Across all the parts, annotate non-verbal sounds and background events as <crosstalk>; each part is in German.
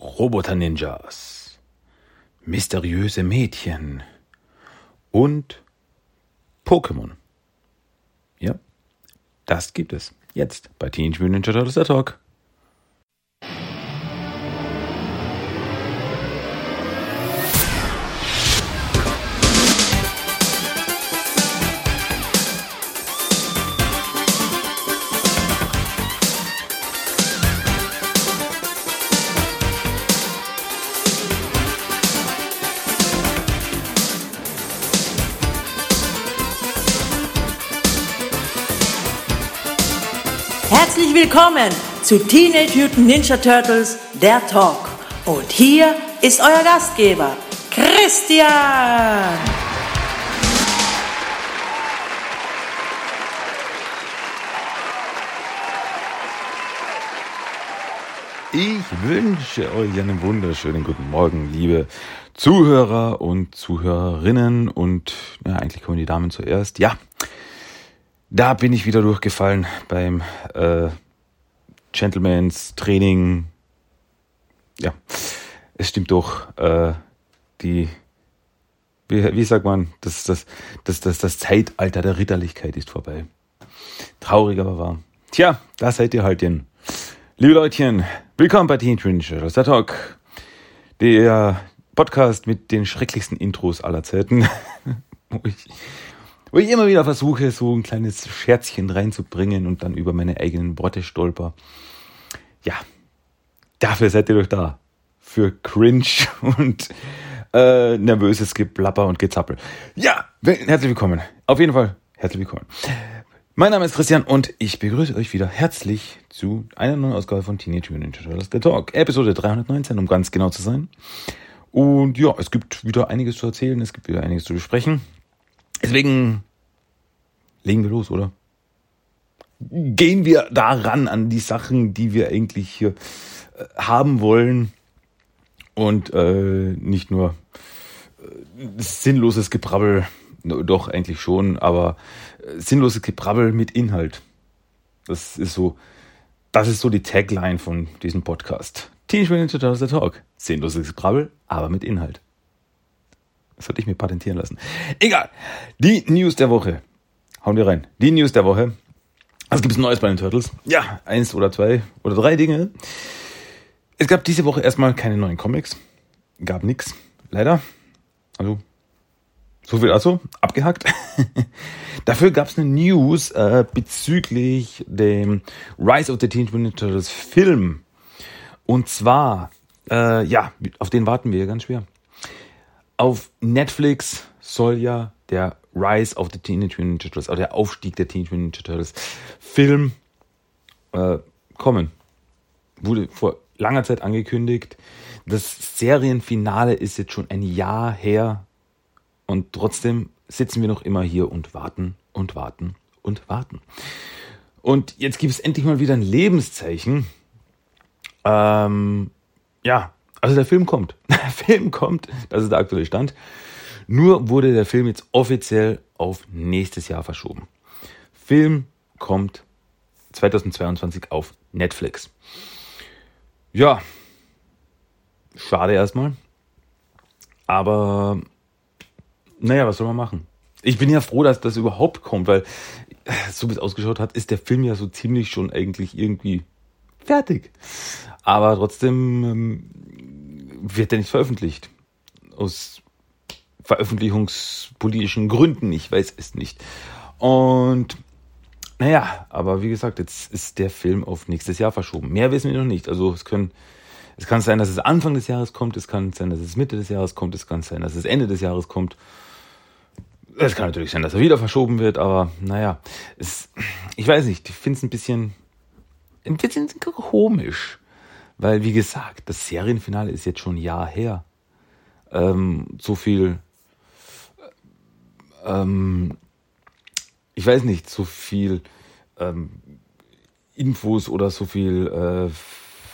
Roboter-Ninjas, mysteriöse Mädchen und Pokémon. Ja, das gibt es jetzt bei Teenage Mutant Ninja Turtles Talk. Willkommen zu Teenage Mutant Ninja Turtles, der Talk. Und hier ist euer Gastgeber, Christian. Ich wünsche euch einen wunderschönen guten Morgen, liebe Zuhörer und Zuhörerinnen und ja, eigentlich kommen die Damen zuerst. Ja, da bin ich wieder durchgefallen beim äh, Gentleman's Training. Ja, es stimmt doch. Äh, die, wie, wie sagt man, das, das, das, das, das Zeitalter der Ritterlichkeit ist vorbei. Traurig, aber wahr. Tja, da seid ihr halt denn. Liebe Leutchen, willkommen bei Teen der Talk. Der Podcast mit den schrecklichsten Intros aller Zeiten. <laughs> wo, ich, immer wieder versuche, so ein kleines Scherzchen reinzubringen und dann über meine eigenen Worte stolper. Ja, dafür seid ihr doch da. Für Cringe <laughs> und äh, nervöses Geplapper und Gezappel. Ja, herzlich willkommen. Auf jeden Fall herzlich willkommen. Mein Name ist Christian und ich begrüße euch wieder herzlich zu einer neuen Ausgabe von Teenage Mutant Ninja Turtles The Talk, Episode 319, um ganz genau zu sein. Und ja, es gibt wieder einiges zu erzählen, es gibt wieder einiges zu besprechen. Deswegen legen wir los, oder? Gehen wir daran an die Sachen, die wir eigentlich hier äh, haben wollen und äh, nicht nur äh, sinnloses Gebrabbel doch, eigentlich schon, aber äh, sinnloses Gebrabbel mit Inhalt. Das ist so, das ist so die Tagline von diesem Podcast. Teenage Mutant Ninja Turtles Talk. Sinnloses Gebrabbel, aber mit Inhalt. Das sollte ich mir patentieren lassen. Egal. Die News der Woche. Hauen wir rein. Die News der Woche. Was gibt es Neues bei den Turtles? Ja, eins oder zwei oder drei Dinge. Es gab diese Woche erstmal keine neuen Comics. Gab nix. Leider. Also so viel also, abgehackt. <laughs> Dafür gab es eine News äh, bezüglich dem Rise of the Teenage Mutant Turtles Film. Und zwar, äh, ja, auf den warten wir ganz schwer. Auf Netflix soll ja der Rise of the Teenage Mutant Ninja Turtles, also der Aufstieg der Teenage Mutant Ninja Turtles Film äh, kommen. Wurde vor langer Zeit angekündigt. Das Serienfinale ist jetzt schon ein Jahr her, und trotzdem sitzen wir noch immer hier und warten und warten und warten. Und jetzt gibt es endlich mal wieder ein Lebenszeichen. Ähm, ja, also der Film kommt. <laughs> Der Film kommt, das ist der aktuelle Stand. Nur wurde der Film jetzt offiziell auf nächstes Jahr verschoben. Film kommt 2022 auf Netflix. Ja, schade erstmal. Aber naja, was soll man machen? Ich bin ja froh, dass das überhaupt kommt, weil so wie es ausgeschaut hat, ist der Film ja so ziemlich schon eigentlich irgendwie fertig. Aber trotzdem ähm, wird er nicht veröffentlicht. Aus veröffentlichungspolitischen Gründen, ich weiß es nicht. Und naja, aber wie gesagt, jetzt ist der Film auf nächstes Jahr verschoben. Mehr wissen wir noch nicht. Also es können, es kann sein, dass es Anfang des Jahres kommt, es kann sein, dass es Mitte des Jahres kommt, es kann sein, dass es Ende des Jahres kommt. Es kann natürlich sein, dass er wieder verschoben wird, aber naja, es, ich weiß nicht, ich finde es ein bisschen, ein bisschen komisch. Weil, wie gesagt, das Serienfinale ist jetzt schon ein Jahr her. Ähm, so viel, ähm, ich weiß nicht, so viel ähm, Infos oder so viel äh,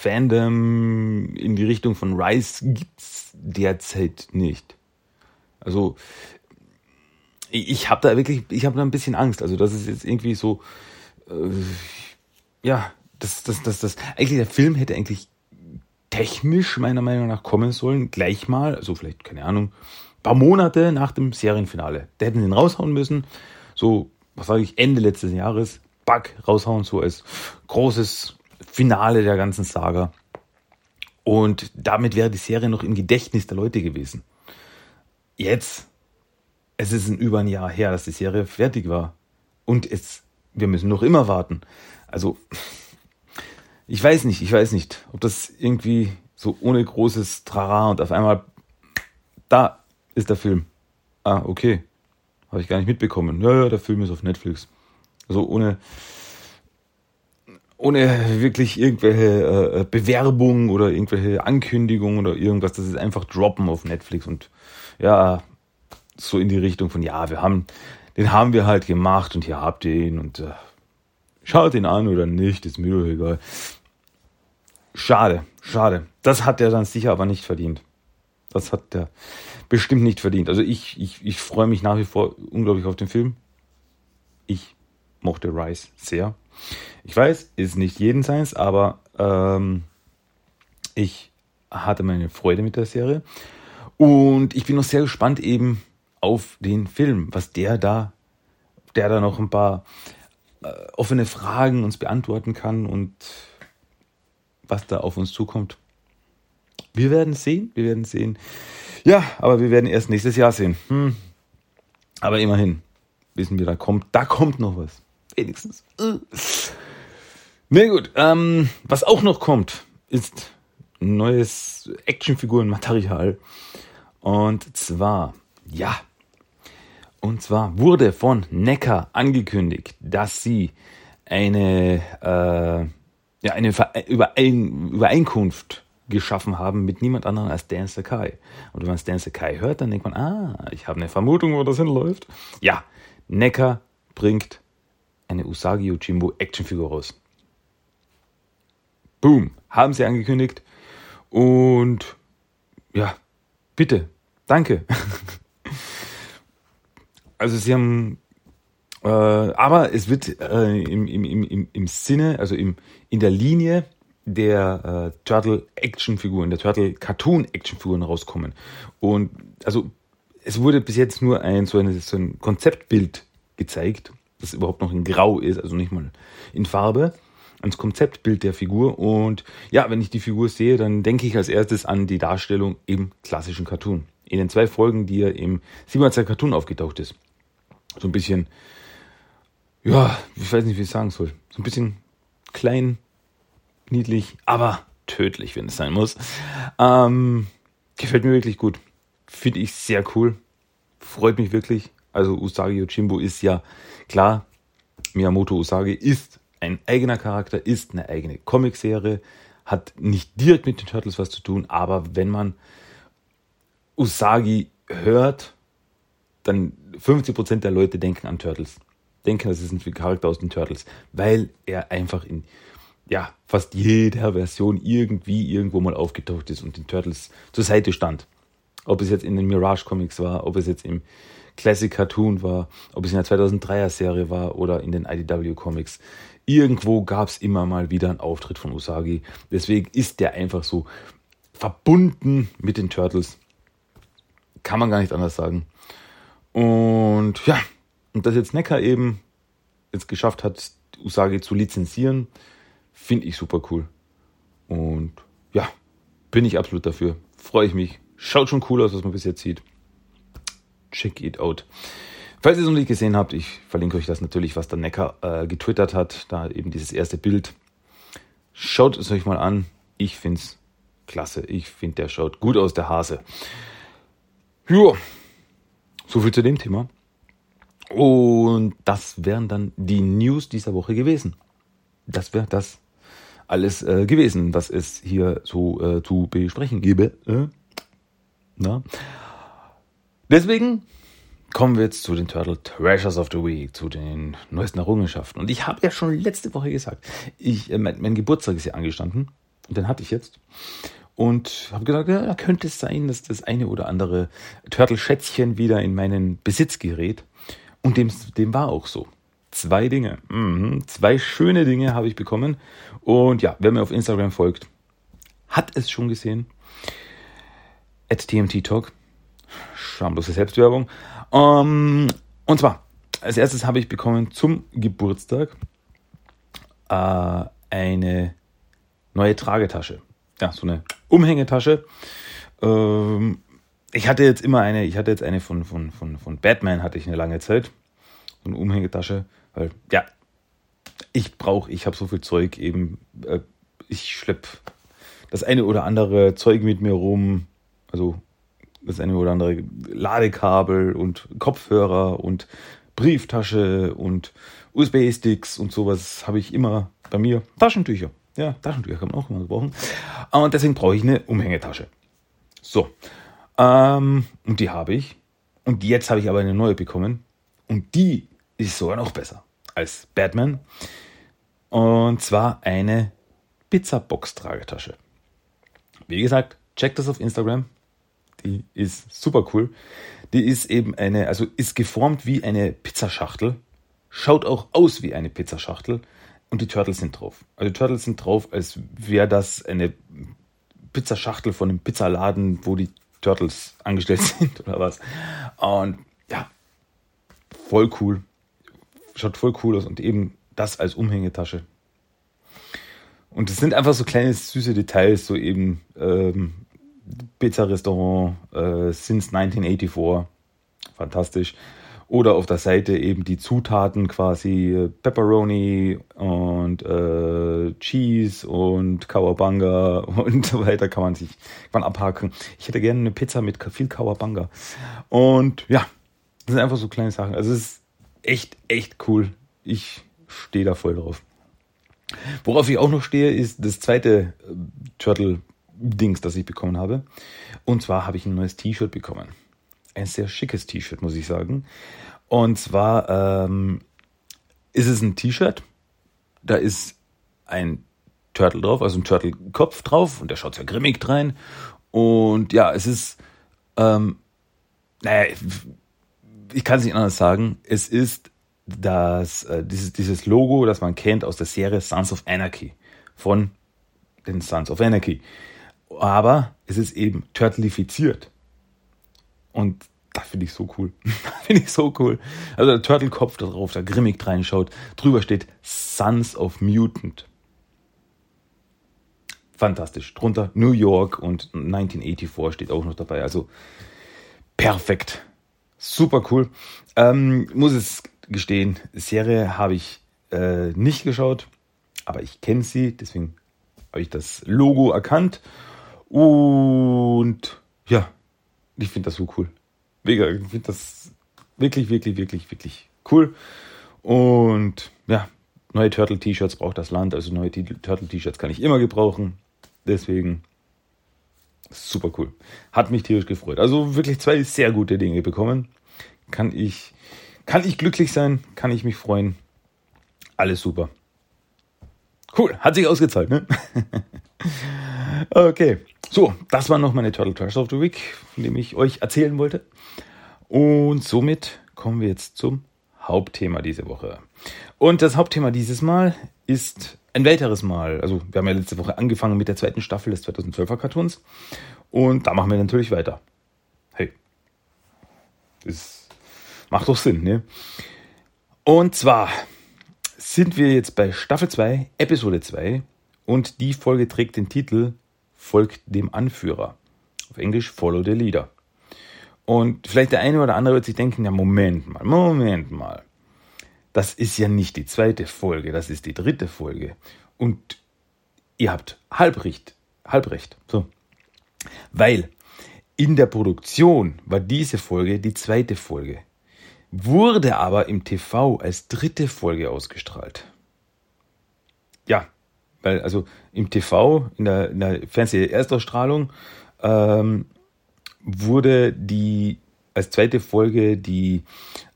Fandom in die Richtung von Rise gibt's derzeit nicht. Also ich habe da wirklich, ich habe da ein bisschen Angst. Also das ist jetzt irgendwie so, äh, ja, das, das, das, das, eigentlich der Film hätte eigentlich technisch meiner Meinung nach kommen sollen, gleich mal, also vielleicht, keine Ahnung, paar Monate nach dem Serienfinale. Da hätten sie ihn raushauen müssen, so, was sage ich, Ende letztes Jahres, Bug raushauen, so als großes Finale der ganzen Saga. Und damit wäre die Serie noch im Gedächtnis der Leute gewesen. Jetzt, es ist über ein Jahr her, dass die Serie fertig war. Und es, wir müssen noch immer warten. Also, ich weiß nicht, ich weiß nicht, ob das irgendwie so ohne großes Trara und auf einmal, da ist der Film. Ah, okay. Habe ich gar nicht mitbekommen. Ja, ja, der Film ist auf Netflix. Also ohne, ohne wirklich irgendwelche äh, Bewerbungen oder irgendwelche Ankündigungen oder irgendwas. Das ist einfach droppen auf Netflix und ja, so in die Richtung von, ja, wir haben, den haben wir halt gemacht und hier habt ihr ihn und äh, schaut ihn an oder nicht, ist mir doch egal. Schade, schade. Das hat er dann sicher aber nicht verdient. Das hat er bestimmt nicht verdient. Also ich, ich, ich freue mich nach wie vor unglaublich auf den Film. Ich mochte Rice sehr. Ich weiß, ist nicht jeden seins, aber ähm, ich hatte meine Freude mit der Serie. Und ich bin noch sehr gespannt eben auf den Film, was der da, der da noch ein paar äh, offene Fragen uns beantworten kann und was da auf uns zukommt. Wir werden sehen, wir werden sehen. Ja, aber wir werden erst nächstes Jahr sehen. Hm. Aber immerhin wissen wir, da kommt, da kommt noch was. Wenigstens. Na nee, gut, ähm, was auch noch kommt, ist neues Actionfigurenmaterial. Und zwar, ja, und zwar wurde von Necker angekündigt, dass sie eine, äh, ja, eine Überein Übereinkunft geschaffen haben mit niemand anderem als Dan Sakai. Und wenn man Dan Sakai hört, dann denkt man, ah, ich habe eine Vermutung, wo das hinläuft. Ja, Necker bringt eine Usagi Yojimbo Actionfigur raus. Boom, haben sie angekündigt. Und ja, bitte, danke. <laughs> also sie haben, äh, aber es wird äh, im, im, im, im Sinne, also im, in der Linie der äh, Turtle-Action-Figuren, der Turtle-Cartoon-Action-Figuren rauskommen. Und also es wurde bis jetzt nur ein so, eine, so ein Konzeptbild gezeigt, das überhaupt noch in Grau ist, also nicht mal in Farbe. Ans Konzeptbild der Figur. Und ja, wenn ich die Figur sehe, dann denke ich als erstes an die Darstellung im klassischen Cartoon. In den zwei Folgen, die er im 7er Cartoon aufgetaucht ist. So ein bisschen, ja, ich weiß nicht, wie ich sagen soll. So ein bisschen klein, niedlich, aber tödlich, wenn es sein muss. Ähm, gefällt mir wirklich gut. Finde ich sehr cool. Freut mich wirklich. Also Usagi Yojimbo ist ja klar, Miyamoto Usagi ist ein eigener Charakter, ist eine eigene Comicserie, hat nicht direkt mit den Turtles was zu tun, aber wenn man Usagi hört, dann 50% der Leute denken an Turtles. Denken, das ist ein Charakter aus den Turtles, weil er einfach in ja, fast jeder Version irgendwie irgendwo mal aufgetaucht ist und den Turtles zur Seite stand. Ob es jetzt in den Mirage Comics war, ob es jetzt im Classic Cartoon war, ob es in der 2003er Serie war oder in den IDW Comics. Irgendwo gab es immer mal wieder einen Auftritt von Usagi. Deswegen ist der einfach so verbunden mit den Turtles. Kann man gar nicht anders sagen. Und ja, und dass jetzt Necker eben jetzt geschafft hat, Usagi zu lizenzieren, Finde ich super cool. Und ja, bin ich absolut dafür. Freue ich mich. Schaut schon cool aus, was man bis jetzt sieht. Check it out. Falls ihr es noch nicht gesehen habt, ich verlinke euch das natürlich, was der Necker äh, getwittert hat. Da eben dieses erste Bild. Schaut es euch mal an. Ich finde es klasse. Ich finde, der schaut gut aus, der Hase. Ja, so viel zu dem Thema. Und das wären dann die News dieser Woche gewesen. Das wäre das alles äh, gewesen, was es hier so äh, zu besprechen gäbe. Äh? Na? Deswegen kommen wir jetzt zu den Turtle Treasures of the Week, zu den neuesten Errungenschaften. Und ich habe ja schon letzte Woche gesagt, ich, äh, mein, mein, Geburtstag ist ja angestanden und den hatte ich jetzt. Und habe gesagt, ja, könnte es sein, dass das eine oder andere Turtle-Schätzchen wieder in meinen Besitz gerät. Und dem, dem war auch so. Zwei Dinge. Mhm. Zwei schöne Dinge habe ich bekommen. Und ja, wer mir auf Instagram folgt, hat es schon gesehen. At TMT Talk. Schamlose Selbstwerbung. Um, ähm, und zwar, als erstes habe ich bekommen zum Geburtstag äh, eine neue Tragetasche. Ja, so eine Umhängetasche. Ähm, ich hatte jetzt immer eine, ich hatte jetzt eine von, von, von, von Batman, hatte ich eine lange Zeit. So eine Umhängetasche. Weil, ja, ich brauche, ich habe so viel Zeug eben. Äh, ich schlepp das eine oder andere Zeug mit mir rum. Also das eine oder andere Ladekabel und Kopfhörer und Brieftasche und USB-Sticks und sowas habe ich immer bei mir. Taschentücher. Ja, Taschentücher kann man auch immer gebrauchen. Und deswegen brauche ich eine Umhängetasche. So. Ähm, und die habe ich. Und jetzt habe ich aber eine neue bekommen. Und die ist sogar noch besser als Batman. Und zwar eine Pizzabox-Tragetasche. Wie gesagt, checkt das auf Instagram. Die ist super cool. Die ist eben eine, also ist geformt wie eine Pizzaschachtel. Schaut auch aus wie eine Pizzaschachtel. Und die Turtles sind drauf. Also die Turtles sind drauf, als wäre das eine Pizzaschachtel von einem Pizzaladen, wo die Turtles angestellt <laughs> sind oder was. Und ja, voll cool. Schaut voll cool aus und eben das als Umhängetasche. Und es sind einfach so kleine süße Details, so eben ähm, Pizza-Restaurant äh, since 1984. Fantastisch. Oder auf der Seite eben die Zutaten quasi äh, Pepperoni und äh, Cheese und Kawabanga <laughs> und so weiter kann man sich kann abhaken. Ich hätte gerne eine Pizza mit viel Kawabanga. Und ja, das sind einfach so kleine Sachen. Also es ist echt, echt cool. Ich stehe da voll drauf. Worauf ich auch noch stehe, ist das zweite äh, Turtle-Dings, das ich bekommen habe. Und zwar habe ich ein neues T-Shirt bekommen ein sehr schickes T-Shirt, muss ich sagen. Und zwar ähm, ist es ein T-Shirt, da ist ein Turtle drauf, also ein Turtle-Kopf drauf und der schaut sehr grimmig rein. Und ja, es ist, ähm, naja, ich kann es nicht anders sagen, es ist das, äh, dieses, dieses Logo, das man kennt aus der Serie Sons of Anarchy von den Sons of Anarchy. Aber es ist eben turtleifiziert. Und das finde ich so cool. <laughs> finde ich so cool. Also der Turtle-Kopf da drauf, da grimmig reinschaut. Drüber steht Sons of Mutant. Fantastisch. Drunter New York und 1984 steht auch noch dabei. Also perfekt. Super cool. Ähm, muss es gestehen, Serie habe ich äh, nicht geschaut, aber ich kenne sie, deswegen habe ich das Logo erkannt. Und ja, ich finde das so cool. Mega, ich finde das wirklich, wirklich, wirklich, wirklich cool. Und ja, neue Turtle-T-Shirts braucht das Land, also neue Turtle-T-Shirts kann ich immer gebrauchen. Deswegen super cool. Hat mich tierisch gefreut. Also wirklich zwei sehr gute Dinge bekommen. Kann ich, kann ich glücklich sein, kann ich mich freuen. Alles super. Cool, hat sich ausgezahlt, ne? <laughs> okay. So, das war noch meine Turtle Trash of the Week, von dem ich euch erzählen wollte. Und somit kommen wir jetzt zum Hauptthema diese Woche. Und das Hauptthema dieses Mal ist ein weiteres Mal. Also, wir haben ja letzte Woche angefangen mit der zweiten Staffel des 2012er Cartoons. Und da machen wir natürlich weiter. Hey. Das macht doch Sinn, ne? Und zwar sind wir jetzt bei Staffel 2, Episode 2. Und die Folge trägt den Titel folgt dem Anführer. Auf Englisch Follow the Leader. Und vielleicht der eine oder andere wird sich denken, ja, Moment mal, Moment mal. Das ist ja nicht die zweite Folge, das ist die dritte Folge. Und ihr habt halbrecht, halbrecht. So. Weil in der Produktion war diese Folge die zweite Folge, wurde aber im TV als dritte Folge ausgestrahlt. Weil also im TV, in der, in der Fernseh-Erstausstrahlung, ähm, wurde die als zweite Folge die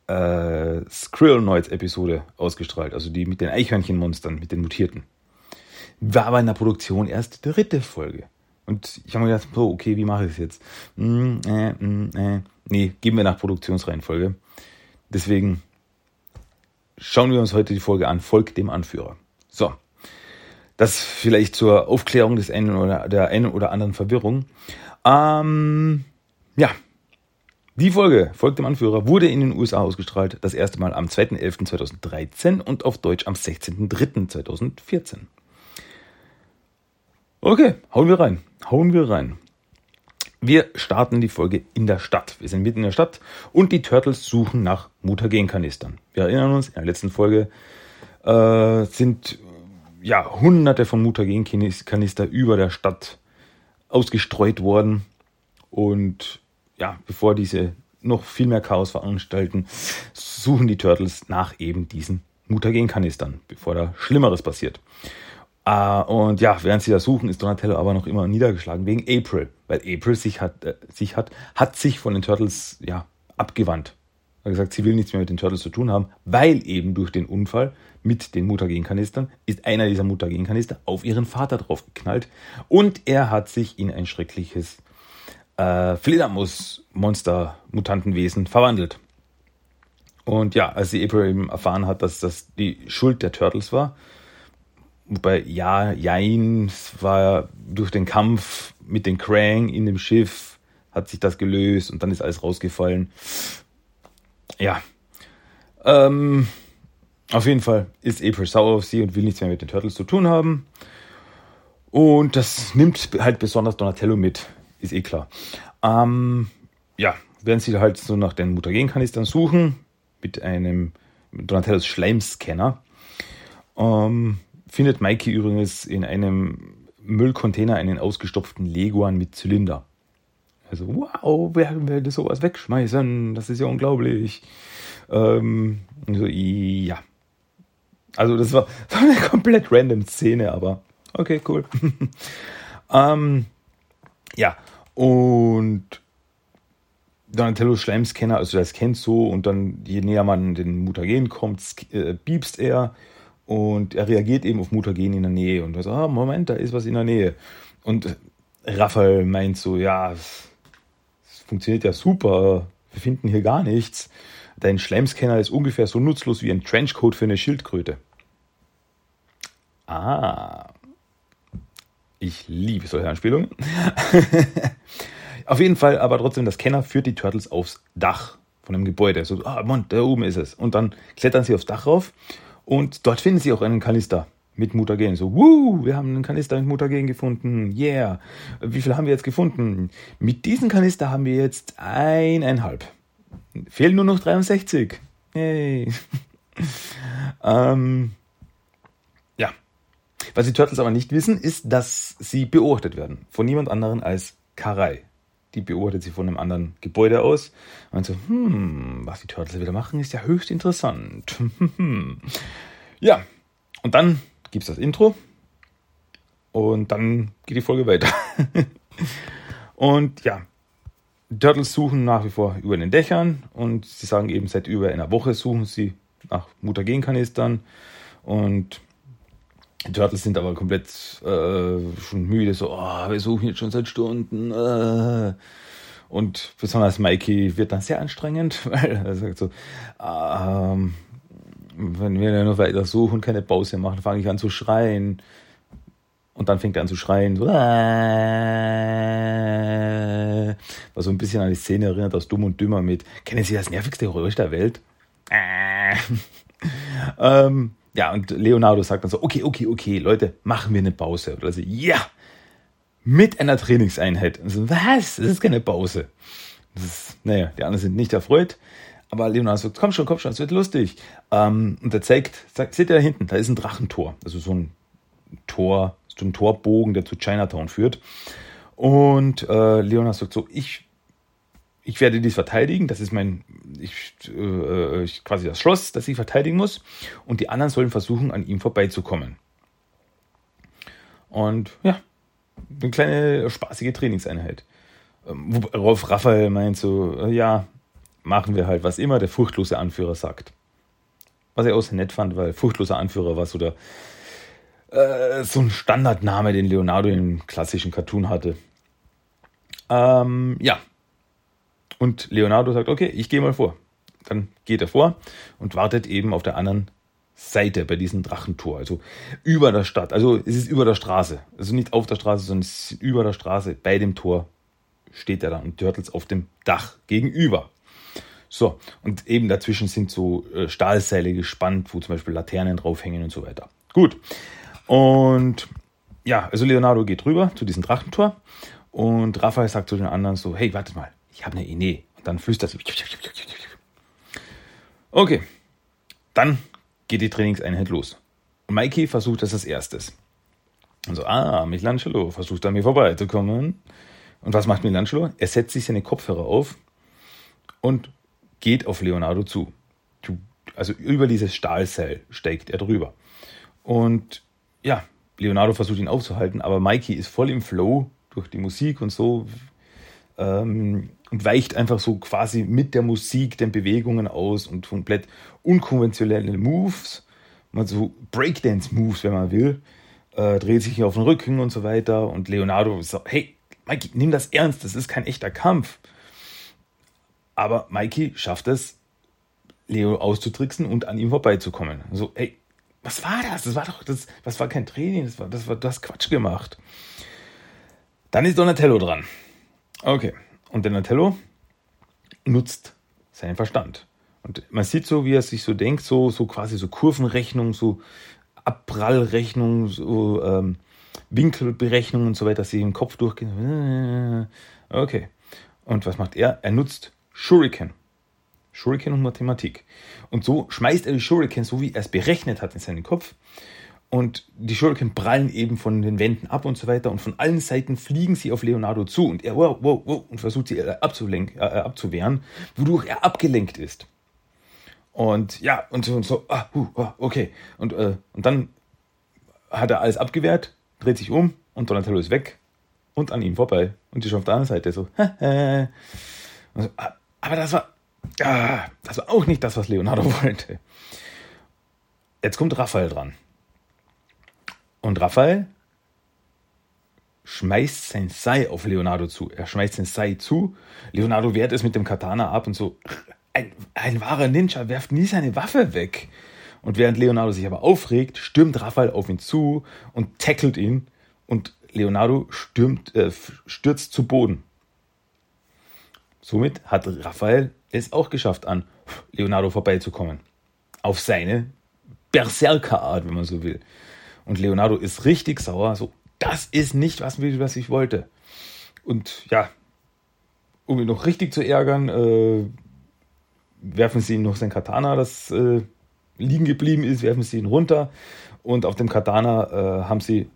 äh, Skrill-Noids-Episode ausgestrahlt, also die mit den Eichhörnchenmonstern, mit den Mutierten. War aber in der Produktion erst die dritte Folge. Und ich habe mir gedacht, so, okay, wie mache ich es jetzt? Hm, äh, hm, äh. Nee, geben wir nach Produktionsreihenfolge. Deswegen schauen wir uns heute die Folge an, folgt dem Anführer. So, Das vielleicht zur Aufklärung des einen oder der einen oder anderen Verwirrung. Ähm, ja, die Folge, folgt dem Anführer, wurde in den USA ausgestrahlt, das erste Mal am 2.11.2013 und auf Deutsch am 16.03.2014. Okay, hauen wir rein, hauen wir rein. Wir starten die Folge in der Stadt. Wir sind mitten in der Stadt und die Turtles suchen nach Mutagenkanistern. Wir erinnern uns, in der letzten Folge äh, sind ja hunderte von Mutagenkanister über der Stadt ausgestreut worden und ja, bevor diese noch viel mehr Chaos veranstalten, suchen die Turtles nach eben diesen Mutagen-Kanistern, bevor da Schlimmeres passiert. Uh, und ja, während sie da suchen, ist Donatello aber noch immer niedergeschlagen wegen April, weil April sich hat, äh, sich hat, hat sich von den Turtles ja abgewandt. Er hat gesagt, sie will nichts mehr mit den Turtles zu tun haben, weil eben durch den Unfall mit den Mutagen-Kanistern ist einer dieser Mutagen-Kanister auf ihren Vater draufgeknallt und er hat sich in ein schreckliches äh, Fledermaus-Monster, Mutantenwesen verwandelt. Und ja, als sie April eben erfahren hat, dass das die Schuld der Turtles war, wobei ja, jein, es war durch den Kampf mit den Krang in dem Schiff, hat sich das gelöst und dann ist alles rausgefallen. Ja. Ähm, auf jeden Fall ist April sauer auf sie und will nichts mehr mit den Turtles zu tun haben. Und das nimmt halt besonders Donatello mit ist eh klar. Ähm, ja, werden sie halt so nach den Mutagenkanistern suchen mit einem Donatellos Schleimscanner. Ähm, findet Mikey übrigens in einem Müllcontainer einen ausgestopften Leguan mit Zylinder. Also, wow, wer will sowas wegschmeißen? Das ist ja unglaublich. Ähm, so, ja. Also, das war, <laughs> war eine komplett random Szene, aber okay, cool. <laughs> ähm, ja, und Donatello Schleimscanner, also das kennt so, und dann je näher man den Mutagen kommt, äh, biebst er und er reagiert eben auf Mutagen in der Nähe und so, ah, Moment, da ist was in der Nähe. Und Raphael meint so, ja, es funktioniert ja super, wir finden hier gar nichts. Dein Schleimscanner ist ungefähr so nutzlos wie ein Trenchcoat für eine Schildkröte. Ah, ich liebe solche Anspielungen. <laughs> Auf jeden Fall aber trotzdem, das Kenner führt die Turtles aufs Dach von einem Gebäude. So, ah, Mann, da oben ist es. Und dann klettern sie aufs Dach rauf und dort finden sie auch einen Kanister mit Mutagen. So, wuh, wir haben einen Kanister mit Mutagen gefunden. Yeah. Wie viel haben wir jetzt gefunden? Mit diesem Kanister haben wir jetzt eineinhalb. Fehlen nur noch 63. Hey. <laughs> ähm, was die Turtles aber nicht wissen, ist, dass sie beobachtet werden. Von niemand anderen als Karai. Die beobachtet sie von einem anderen Gebäude aus. Und so, hm, was die Turtles wieder machen, ist ja höchst interessant. <laughs> ja, und dann gibt es das Intro. Und dann geht die Folge weiter. <laughs> und ja, Turtles suchen nach wie vor über den Dächern und sie sagen eben, seit über einer Woche suchen sie nach Mutagenkanistern und die Turtles sind aber komplett äh, schon müde, so, oh, wir suchen jetzt schon seit Stunden. Äh. Und besonders Mikey wird dann sehr anstrengend, <laughs> weil er sagt so, ähm, wenn wir noch weiter suchen, keine Pause machen, fange ich an zu schreien. Und dann fängt er an zu schreien, so, äh, was so ein bisschen an die Szene erinnert aus Dumm und Dümmer mit, kennen Sie das nervigste Geräusch der Welt? Äh. <laughs> ähm, ja, und Leonardo sagt dann so, okay, okay, okay, Leute, machen wir eine Pause. Oder so, ja, mit einer Trainingseinheit. Und so, was? Das ist keine Pause. Das ist, naja, die anderen sind nicht erfreut. Aber Leonardo sagt, komm schon, komm schon, es wird lustig. Ähm, und er zeigt, sagt, seht ihr da hinten, da ist ein Drachentor. Also so ein Tor, ein Torbogen, der zu Chinatown führt. Und äh, Leonardo sagt so, ich ich werde dies verteidigen, das ist mein, ich, äh, quasi das Schloss, das ich verteidigen muss. Und die anderen sollen versuchen, an ihm vorbeizukommen. Und ja, eine kleine spaßige Trainingseinheit. Ähm, worauf Raphael meint so, äh, ja, machen wir halt, was immer der furchtlose Anführer sagt. Was ich auch sehr nett fand, weil furchtloser Anführer war so der, äh, so ein Standardname, den Leonardo im klassischen Cartoon hatte. Ähm, ja, und Leonardo sagt, okay, ich gehe mal vor. Dann geht er vor und wartet eben auf der anderen Seite bei diesem Drachentor, also über der Stadt. Also es ist über der Straße. Also nicht auf der Straße, sondern es ist über der Straße. Bei dem Tor steht er da und Turtles auf dem Dach gegenüber. So, und eben dazwischen sind so äh, Stahlseile gespannt, wo zum Beispiel Laternen draufhängen und so weiter. Gut. Und ja, also Leonardo geht rüber zu diesem Drachentor und Raphael sagt zu den anderen so, hey, warte mal, ich habe eine Idee. Und dann flüstert sie. Okay, dann geht die Trainingseinheit los. Und Mikey versucht das als erstes. Und so, ah, Michelangelo versucht an mir vorbeizukommen. Und was macht Michelangelo? Er setzt sich seine Kopfhörer auf und geht auf Leonardo zu. Also über dieses Stahlseil steigt er drüber. Und ja, Leonardo versucht ihn aufzuhalten, aber Mikey ist voll im Flow durch die Musik und so ähm, und weicht einfach so quasi mit der Musik den Bewegungen aus und komplett unkonventionelle Moves, mal so Breakdance-Moves, wenn man will, äh, dreht sich auf den Rücken und so weiter und Leonardo sagt, hey, Mikey, nimm das ernst, das ist kein echter Kampf. Aber Mikey schafft es, Leo auszutricksen und an ihm vorbeizukommen. So, hey, was war das? Das war doch, das, das war kein Training, das war, das war, du hast Quatsch gemacht. Dann ist Donatello dran. Okay. Und Donatello nutzt seinen Verstand. Und man sieht so, wie er sich so denkt, so, so quasi so Kurvenrechnung, so Abprallrechnung, so ähm, Winkelberechnung und so weiter, dass sie im Kopf durchgehen. Okay. Und was macht er? Er nutzt Shuriken. Shuriken und Mathematik. Und so schmeißt er die Shuriken, so wie er es berechnet hat in seinen Kopf. Und die Shuriken prallen eben von den Wänden ab und so weiter. Und von allen Seiten fliegen sie auf Leonardo zu. Und er wow, wow, wow, und versucht sie äh, abzulenk, äh, abzuwehren, wodurch er abgelenkt ist. Und ja, und so, und so ah, uh, ah, okay. Und, äh, und dann hat er alles abgewehrt, dreht sich um und Donatello ist weg und an ihm vorbei. Und die ist auf der anderen Seite so. <laughs> so ah, aber das war, ah, das war auch nicht das, was Leonardo <laughs> wollte. Jetzt kommt Raphael dran. Und Raphael schmeißt sein Sei auf Leonardo zu. Er schmeißt sein Sei zu. Leonardo wehrt es mit dem Katana ab und so. Ein, ein wahrer Ninja werft nie seine Waffe weg. Und während Leonardo sich aber aufregt, stürmt Raphael auf ihn zu und tackelt ihn. Und Leonardo stürmt, äh, stürzt zu Boden. Somit hat Raphael es auch geschafft, an Leonardo vorbeizukommen. Auf seine Berserkerart, wenn man so will. Und Leonardo ist richtig sauer. So, das ist nicht, was, was ich wollte. Und ja, um ihn noch richtig zu ärgern, äh, werfen sie ihm noch sein Katana, das äh, liegen geblieben ist, werfen sie ihn runter. Und auf dem Katana äh, haben sie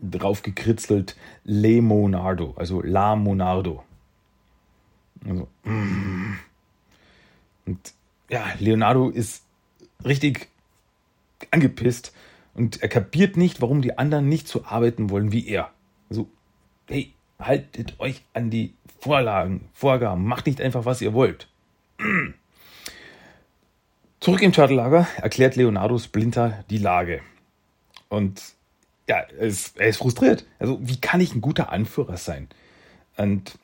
drauf gekritzelt Le Monardo, also La Monardo. Also. Und ja, Leonardo ist richtig angepisst und er kapiert nicht, warum die anderen nicht so arbeiten wollen wie er. Also, hey, haltet euch an die Vorlagen, Vorgaben, macht nicht einfach, was ihr wollt. Zurück im Turtle-Lager erklärt Leonardo Splinter die Lage. Und ja, er ist, er ist frustriert. Also, wie kann ich ein guter Anführer sein? Und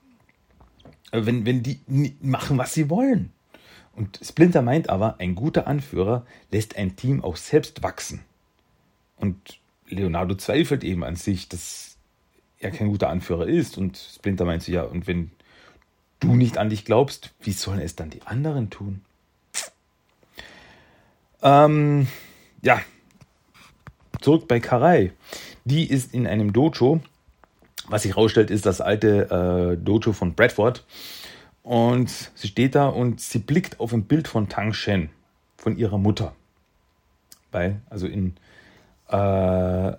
wenn, wenn die machen, was sie wollen. Und Splinter meint aber, ein guter Anführer lässt ein Team auch selbst wachsen. Und Leonardo zweifelt eben an sich, dass er kein guter Anführer ist. Und Splinter meint so, ja, und wenn du nicht an dich glaubst, wie sollen es dann die anderen tun? Ähm, ja, zurück bei Karai. Die ist in einem Dojo was sich herausstellt, ist das alte äh, Dojo von Bradford. Und sie steht da und sie blickt auf ein Bild von Tang Shen, von ihrer Mutter. Weil, also in, äh,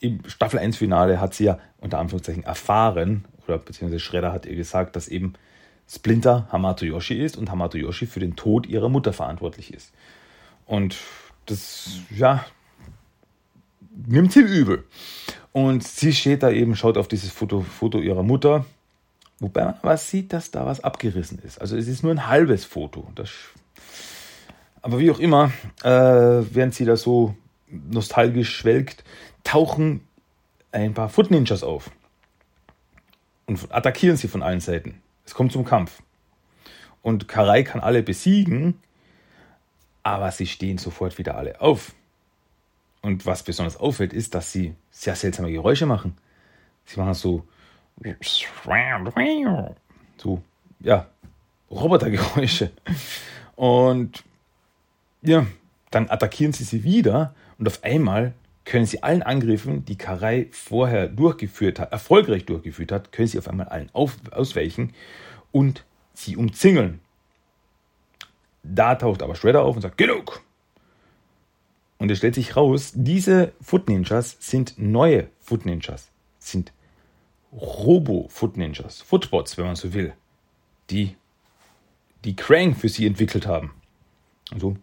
im Staffel 1 Finale hat sie ja unter Anführungszeichen erfahren, oder beziehungsweise Shredder hat ihr gesagt, dass eben Splinter Hamato Yoshi ist und Hamato Yoshi für den Tod ihrer Mutter verantwortlich ist. Und das, ja, nimmt sie übel. Und sie steht da eben, schaut auf dieses Foto, Foto ihrer Mutter, wobei man was sieht, dass da was abgerissen ist. Also es ist nur ein halbes Foto. Das, aber wie auch immer, äh, während sie da so nostalgisch schwelgt, tauchen ein paar Foot Ninjas auf und attackieren sie von allen Seiten. Es kommt zum Kampf. Und Karai kann alle besiegen, aber sie stehen sofort wieder alle auf. Und was besonders auffällt, ist, dass sie sehr seltsame Geräusche machen. Sie machen so, so, ja, Robotergeräusche. Und ja, dann attackieren sie sie wieder und auf einmal können sie allen Angriffen, die Karei vorher durchgeführt hat, erfolgreich durchgeführt hat, können sie auf einmal allen auf, ausweichen und sie umzingeln. Da taucht aber Shredder auf und sagt, genug! Und es stellt sich raus, diese Foot Ninjas sind neue Foot Ninjas, sind Robo-Foot Ninjas, Footbots, wenn man so will, die die Krang für sie entwickelt haben. Also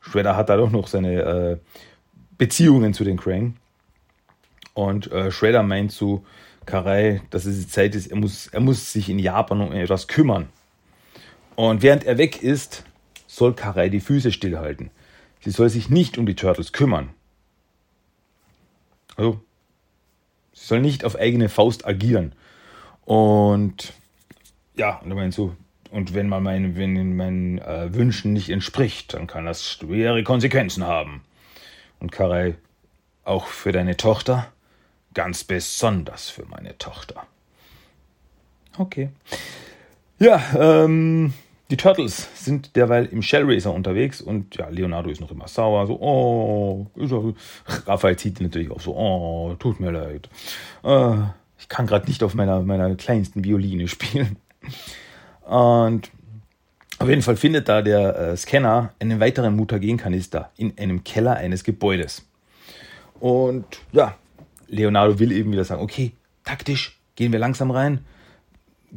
Shredder hat da doch noch seine äh, Beziehungen zu den Krang. Und äh, Shredder meint zu Karai, dass es die Zeit ist, er muss, er muss sich in Japan um etwas kümmern. Und während er weg ist, soll Karai die Füße stillhalten. Sie soll sich nicht um die Turtles kümmern. Also, sie soll nicht auf eigene Faust agieren. Und ja, und meint so, und wenn man meinen, wenn meinen äh, Wünschen nicht entspricht, dann kann das schwere Konsequenzen haben. Und Karel, auch für deine Tochter? Ganz besonders für meine Tochter. Okay. Ja, ähm, die Turtles sind derweil im Shell Racer unterwegs und ja, Leonardo ist noch immer sauer, so, oh, Raphael zieht natürlich auch so, oh, tut mir leid. Äh, ich kann gerade nicht auf meiner, meiner kleinsten Violine spielen. Und auf jeden Fall findet da der äh, Scanner einen weiteren Mutagenkanister in einem Keller eines Gebäudes. Und ja, Leonardo will eben wieder sagen, okay, taktisch, gehen wir langsam rein.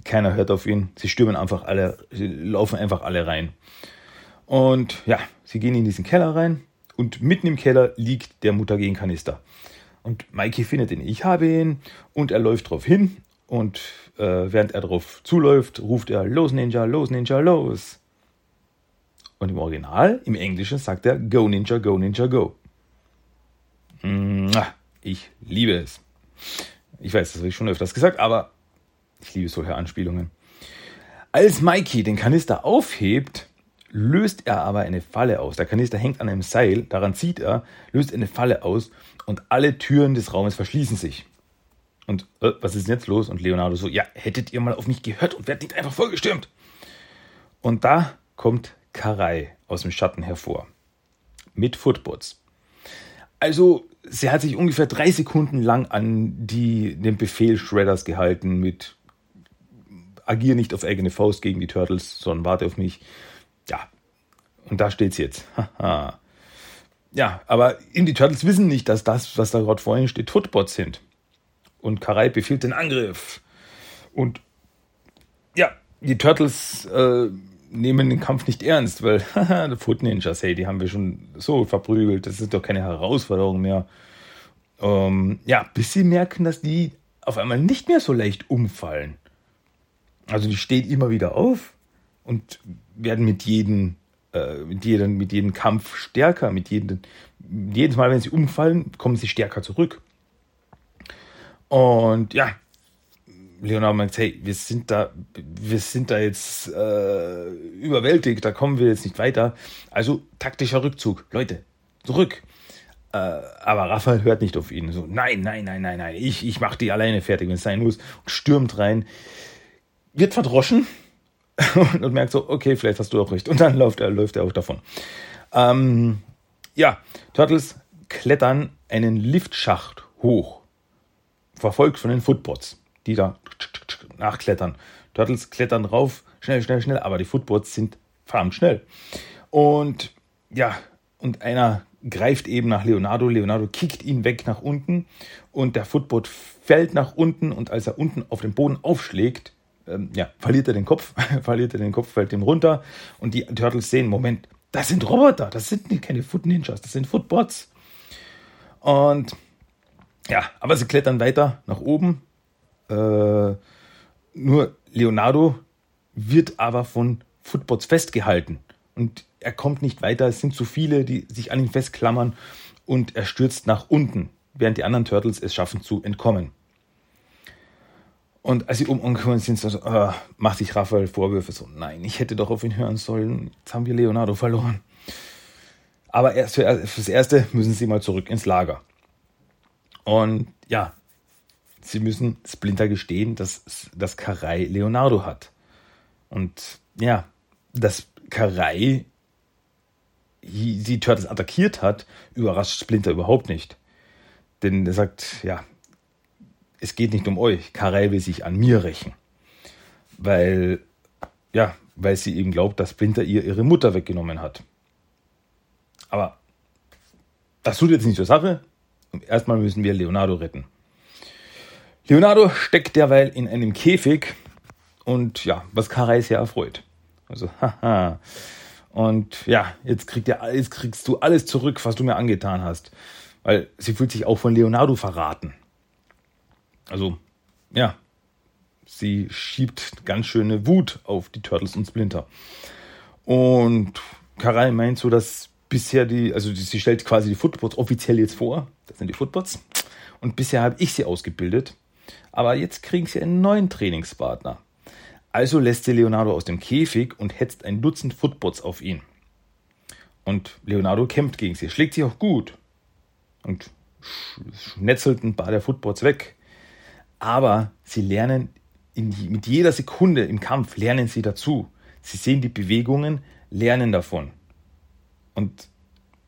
Keiner hört auf ihn. Sie stürmen einfach alle, sie laufen einfach alle rein. Und ja, sie gehen in diesen Keller rein und mitten im Keller liegt der Mutagenkanister. Und Mikey findet ihn, ich habe ihn und er läuft drauf hin und äh, während er darauf zuläuft, ruft er Los Ninja, los Ninja, los. Und im Original, im Englischen, sagt er Go Ninja, go Ninja, go. Ich liebe es. Ich weiß, das habe ich schon öfters gesagt, aber ich liebe solche Anspielungen. Als Mikey den Kanister aufhebt, löst er aber eine Falle aus. Der Kanister hängt an einem Seil, daran zieht er, löst eine Falle aus und alle Türen des Raumes verschließen sich. Und äh, was ist denn jetzt los? Und Leonardo so, ja, hättet ihr mal auf mich gehört und werdet nicht einfach vollgestürmt. Und da kommt Karai aus dem Schatten hervor. Mit Footbots. Also, sie hat sich ungefähr drei Sekunden lang an die, den Befehl Shredders gehalten mit agier nicht auf eigene Faust gegen die Turtles, sondern warte auf mich. Ja, und da steht's jetzt. <laughs> ja, aber in die Turtles wissen nicht, dass das, was da gerade vorhin steht, Footbots sind. Und Karai befiehlt den Angriff. Und ja, die Turtles äh, nehmen den Kampf nicht ernst, weil <laughs> die Foot Ninjas, hey, die haben wir schon so verprügelt, das ist doch keine Herausforderung mehr. Ähm, ja, bis sie merken, dass die auf einmal nicht mehr so leicht umfallen. Also die stehen immer wieder auf und werden mit jedem, äh, mit jedem, mit jedem Kampf stärker, mit jedem, jedes Mal, wenn sie umfallen, kommen sie stärker zurück. Und ja, Leonardo meint, hey, wir sind da, wir sind da jetzt äh, überwältigt, da kommen wir jetzt nicht weiter. Also taktischer Rückzug, Leute, zurück. Äh, aber Raphael hört nicht auf ihn. So, nein, nein, nein, nein, nein, ich, ich mach die alleine fertig, wenn es sein muss. Und stürmt rein, wird verdroschen <laughs> und, merkt so, okay, vielleicht hast du auch recht. Und dann läuft er, läuft er auch davon. Ähm, ja, Turtles klettern einen Liftschacht hoch verfolgt von den Footbots, die da nachklettern. Turtles klettern drauf, schnell, schnell, schnell, aber die Footbots sind verdammt schnell. Und ja, und einer greift eben nach Leonardo. Leonardo kickt ihn weg nach unten und der Footbot fällt nach unten und als er unten auf den Boden aufschlägt, ähm, ja, verliert er den Kopf, <laughs> verliert er den Kopf, fällt ihm runter und die Turtles sehen, Moment, das sind Roboter, das sind keine Foot Ninjas, das sind Footbots. Und ja, aber sie klettern weiter nach oben. Äh, nur Leonardo wird aber von Footbots festgehalten. Und er kommt nicht weiter. Es sind zu viele, die sich an ihm festklammern. Und er stürzt nach unten, während die anderen Turtles es schaffen zu entkommen. Und als sie umgekommen sind, so, äh, macht sich Raphael Vorwürfe so, nein, ich hätte doch auf ihn hören sollen. Jetzt haben wir Leonardo verloren. Aber erst für, fürs Erste müssen sie mal zurück ins Lager. Und ja, sie müssen Splinter gestehen, dass das Karai Leonardo hat. Und ja, dass Karai die Turtles attackiert hat, überrascht Splinter überhaupt nicht. Denn er sagt, ja, es geht nicht um euch. Karai will sich an mir rächen. Weil, ja, weil sie eben glaubt, dass Splinter ihr ihre Mutter weggenommen hat. Aber das tut jetzt nicht zur Sache. Erstmal müssen wir Leonardo retten. Leonardo steckt derweil in einem Käfig und ja, was Karai sehr erfreut. Also, <laughs> haha. Und ja, jetzt, kriegt er, jetzt kriegst du alles zurück, was du mir angetan hast. Weil sie fühlt sich auch von Leonardo verraten. Also, ja, sie schiebt ganz schöne Wut auf die Turtles und Splinter. Und Karai meint so, dass bisher die, also sie stellt quasi die Footbots offiziell jetzt vor. Das sind die Footbots. Und bisher habe ich sie ausgebildet. Aber jetzt kriegen sie einen neuen Trainingspartner. Also lässt sie Leonardo aus dem Käfig und hetzt ein Dutzend Footbots auf ihn. Und Leonardo kämpft gegen sie, schlägt sie auch gut und schnetzelt ein paar der Footbots weg. Aber sie lernen in, mit jeder Sekunde im Kampf, lernen sie dazu. Sie sehen die Bewegungen, lernen davon. Und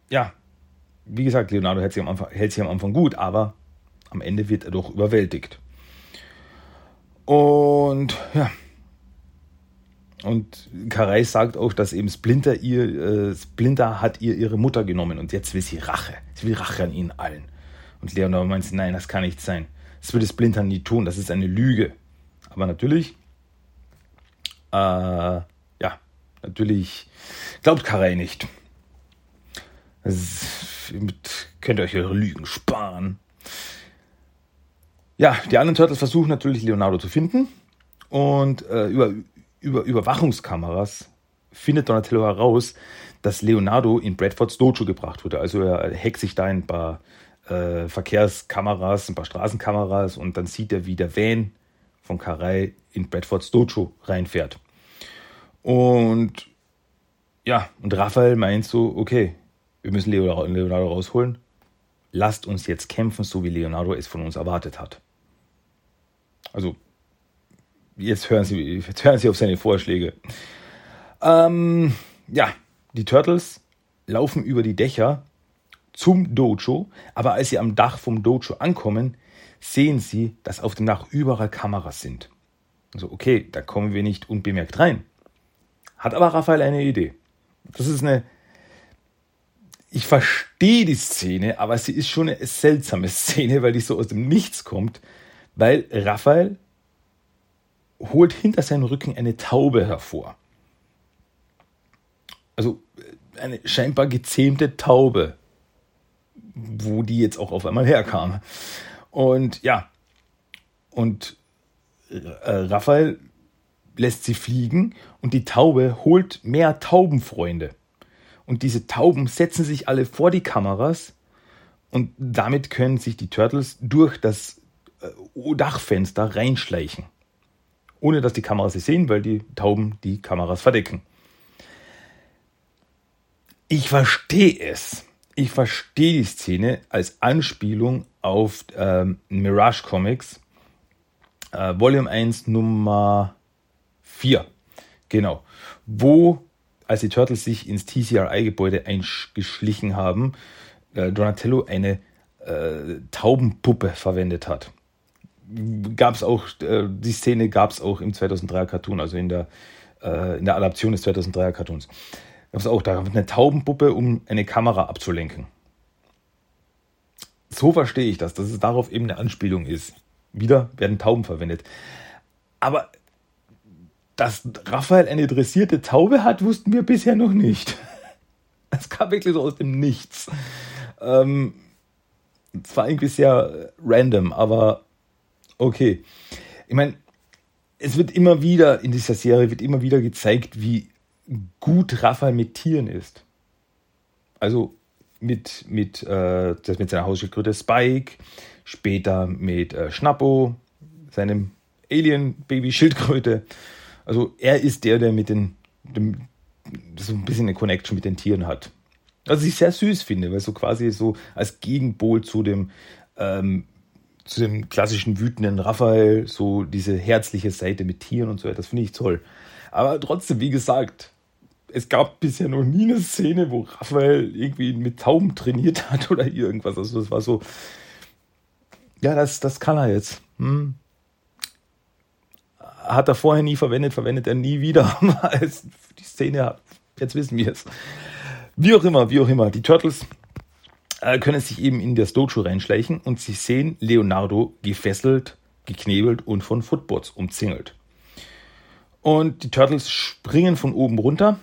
ja, wie gesagt, Leonardo hält sich am Anfang, hält sich am Anfang gut, aber am Ende wird er doch überwältigt. Und ja, und Karai sagt auch, dass eben Splinter ihr, äh, Splinter hat ihr ihre Mutter genommen und jetzt will sie Rache. Sie will Rache an ihnen allen. Und Leonardo meint, nein, das kann nicht sein. Das würde Splinter nie tun, das ist eine Lüge. Aber natürlich, äh, ja, natürlich glaubt Karai nicht. Das, könnt ihr euch eure Lügen sparen. Ja, die anderen Turtles versuchen natürlich Leonardo zu finden und äh, über, über Überwachungskameras findet Donatello heraus, dass Leonardo in Bradfords Dojo gebracht wurde. Also er hackt sich da ein paar äh, Verkehrskameras, ein paar Straßenkameras und dann sieht er, wie der Van von Karai in Bradfords Dojo reinfährt. Und ja, und Raphael meint so, okay, wir müssen Leonardo rausholen. Lasst uns jetzt kämpfen, so wie Leonardo es von uns erwartet hat. Also jetzt hören Sie, jetzt hören Sie auf seine Vorschläge. Ähm, ja, die Turtles laufen über die Dächer zum Dojo, aber als sie am Dach vom Dojo ankommen, sehen sie, dass auf dem Dach überall Kameras sind. Also okay, da kommen wir nicht unbemerkt rein. Hat aber Raphael eine Idee. Das ist eine. Ich verstehe die Szene, aber sie ist schon eine seltsame Szene, weil die so aus dem Nichts kommt, weil Raphael holt hinter seinem Rücken eine Taube hervor. Also eine scheinbar gezähmte Taube, wo die jetzt auch auf einmal herkam. Und ja, und äh, Raphael lässt sie fliegen und die Taube holt mehr Taubenfreunde. Und diese Tauben setzen sich alle vor die Kameras und damit können sich die Turtles durch das äh, Dachfenster reinschleichen ohne dass die Kameras sie sehen, weil die Tauben die Kameras verdecken. Ich verstehe es. Ich verstehe die Szene als Anspielung auf ähm, Mirage Comics, äh, Volume 1, Nummer 4. Genau. Wo, als die Turtles sich ins TCRI-Gebäude eingeschlichen haben, äh, Donatello eine äh, Taubenpuppe verwendet hat gab es auch, äh, die Szene gab es auch im 2003er Cartoon, also in der, äh, in der Adaption des 2003er Cartoons. Gab es auch da eine Taubenpuppe, um eine Kamera abzulenken. So verstehe ich das, dass es darauf eben eine Anspielung ist. Wieder werden Tauben verwendet. Aber dass Raphael eine dressierte Taube hat, wussten wir bisher noch nicht. <laughs> Es kam wirklich so aus dem Nichts. Ähm, es war irgendwie sehr random, aber Okay. Ich meine, es wird immer wieder in dieser Serie wird immer wieder gezeigt, wie gut Raphael mit Tieren ist. Also mit, mit, äh, mit seiner Hausschildkröte Spike, später mit äh, Schnappo, seinem Alien-Baby-Schildkröte. Also er ist der, der mit den, dem, so ein bisschen eine Connection mit den Tieren hat. Was ich sehr süß finde, weil so quasi so als Gegenpol zu dem, ähm, zu dem klassischen wütenden Raphael, so diese herzliche Seite mit Tieren und so das finde ich toll. Aber trotzdem, wie gesagt, es gab bisher noch nie eine Szene, wo Raphael irgendwie mit Tauben trainiert hat oder irgendwas. Also das war so, ja, das, das kann er jetzt. Hm. Hat er vorher nie verwendet, verwendet er nie wieder. <laughs> die Szene, jetzt wissen wir es. Wie auch immer, wie auch immer. Die Turtles äh, können sich eben in das Dojo reinschleichen und sie sehen Leonardo gefesselt, geknebelt und von Footboards umzingelt. Und die Turtles springen von oben runter,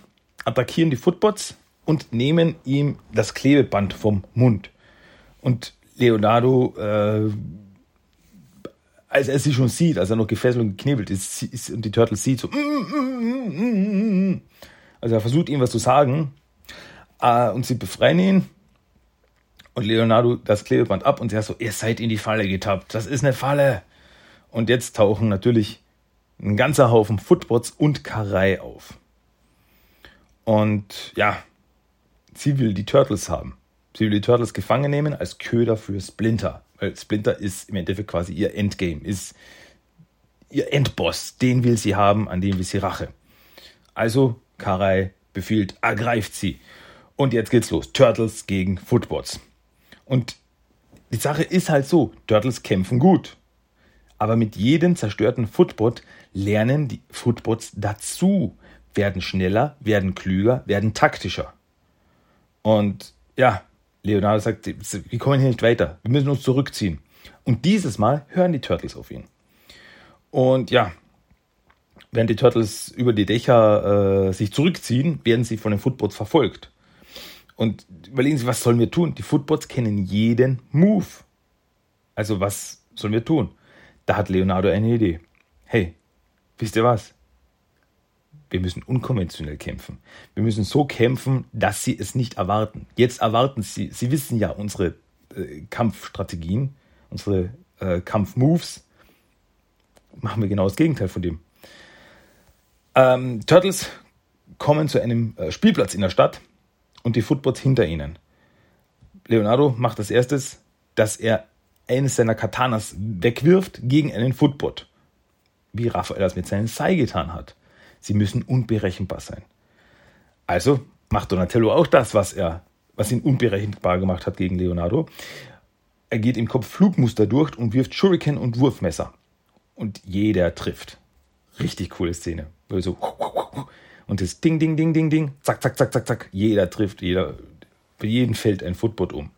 attackieren die Footbots und nehmen ihm das Klebeband vom Mund. Und Leonardo, äh, als er sie schon sieht, als er noch gefesselt und geknebelt ist, ist und die Turtles sieht, so, mm, mm, mm, also er versucht ihm was zu sagen, äh, und sie befreien ihn. Und Leonardo das Klebeband ab und er so, ihr seid in die Falle getappt, das ist eine Falle. Und jetzt tauchen natürlich ein ganzer Haufen Footbots und Karei auf. Und ja, sie will die Turtles haben. Sie will die Turtles gefangen nehmen als Köder für Splinter. Weil Splinter ist im Endeffekt quasi ihr Endgame, ist ihr Endboss. Den will sie haben, an dem will sie Rache. Also Karai befiehlt, ergreift sie. Und jetzt geht's los. Turtles gegen Footbots. Und die Sache ist halt so, Turtles kämpfen gut. Aber mit jedem zerstörten Footbot lernen die Footbots dazu, werden schneller, werden klüger, werden taktischer. Und ja, Leonardo sagt, wir kommen hier nicht weiter, wir müssen uns zurückziehen. Und dieses Mal hören die Turtles auf ihn. Und ja, während die Turtles über die Dächer äh, sich zurückziehen, werden sie von den Footbots verfolgt. Und überlegen Sie, was sollen wir tun? Die Footbots kennen jeden Move. Also was sollen wir tun? Da hat Leonardo eine Idee. Hey, wisst ihr was? Wir müssen unkonventionell kämpfen. Wir müssen so kämpfen, dass sie es nicht erwarten. Jetzt erwarten sie, sie wissen ja unsere äh, Kampfstrategien, unsere äh, Kampfmoves. Machen wir genau das Gegenteil von dem. Ähm, Turtles kommen zu einem äh, Spielplatz in der Stadt und die Footbots hinter ihnen. Leonardo macht als erstes, dass er eines seiner Katanas wegwirft gegen einen Footbot. Wie Raphael das mit seinen Sai getan hat. Sie müssen unberechenbar sein. Also macht Donatello auch das, was er, was ihn unberechenbar gemacht hat gegen Leonardo. Er geht im Kopf Flugmuster durch und wirft Shuriken und Wurfmesser. Und jeder trifft. Richtig coole Szene. So, und das Ding, Ding, Ding, Ding, Ding, zack, zack, zack, zack, zack. Jeder trifft, jeder, für jeden fällt ein Footbot um.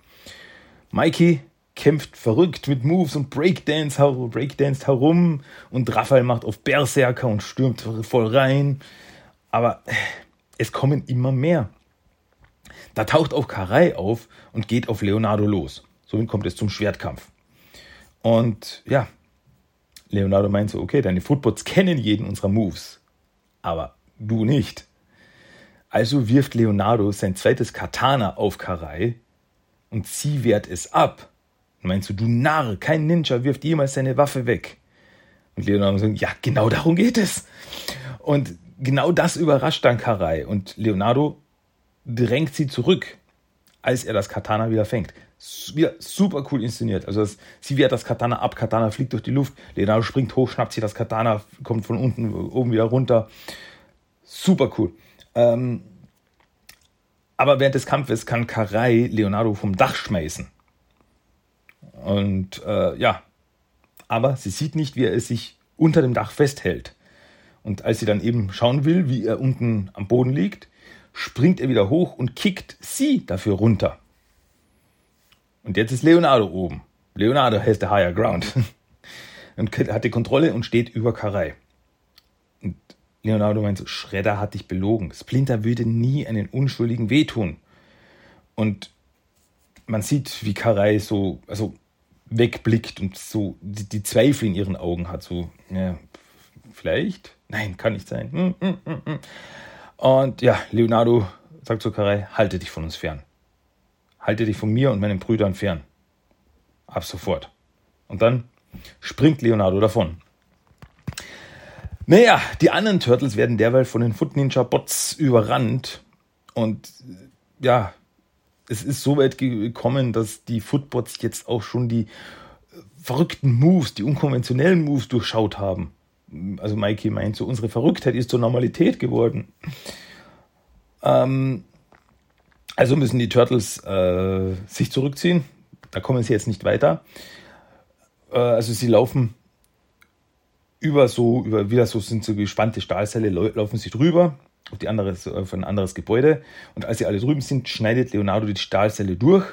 Mikey kämpft verrückt mit Moves und Breakdance, Breakdance herum und Raphael macht auf Berserker und stürmt voll rein. Aber es kommen immer mehr. Da taucht auch Karai auf und geht auf Leonardo los. Somit kommt es zum Schwertkampf. Und ja, Leonardo meint so, okay, deine Footbots kennen jeden unserer Moves. Aber du nicht. Also wirft Leonardo sein zweites Katana auf Karai und sie wehrt es ab. Und meinst du, du Narr, kein Ninja wirft jemals seine Waffe weg. Und Leonardo sagt, ja, genau darum geht es. Und genau das überrascht dann Karai. Und Leonardo drängt sie zurück, als er das Katana wieder fängt. Wieder super cool inszeniert. Also das, sie wehrt das Katana ab, Katana fliegt durch die Luft, Leonardo springt hoch, schnappt sich das Katana, kommt von unten oben wieder runter. Super cool. Ähm, aber während des Kampfes kann Karai Leonardo vom Dach schmeißen. Und äh, ja, aber sie sieht nicht, wie er sich unter dem Dach festhält. Und als sie dann eben schauen will, wie er unten am Boden liegt, springt er wieder hoch und kickt sie dafür runter. Und jetzt ist Leonardo oben. Leonardo has the higher ground. <laughs> und hat die Kontrolle und steht über Karai. Und Leonardo meint so, Schredder hat dich belogen. Splinter würde nie einen Unschuldigen wehtun. Und man sieht, wie Karai so, also wegblickt und so die, die, Zweifel in ihren Augen hat. So, ja, vielleicht? Nein, kann nicht sein. Hm, hm, hm, und ja, Leonardo sagt zu Karai, halte dich von uns fern. Halte dich von mir und meinen Brüdern fern. Ab sofort. Und dann springt Leonardo davon. Naja, die anderen Turtles werden derweil von den Foot Ninja Bots überrannt und ja, es ist so weit gekommen, dass die Footbots jetzt auch schon die verrückten Moves, die unkonventionellen Moves durchschaut haben. Also Mikey meint so, unsere Verrücktheit ist zur Normalität geworden. Ähm, also müssen die Turtles äh, sich zurückziehen. Da kommen sie jetzt nicht weiter. Äh, also sie laufen über so, über wieder so sind so gespannte Stahlseile, laufen sie drüber auf, die andere, auf ein anderes Gebäude. Und als sie alle drüben sind, schneidet Leonardo die Stahlseile durch.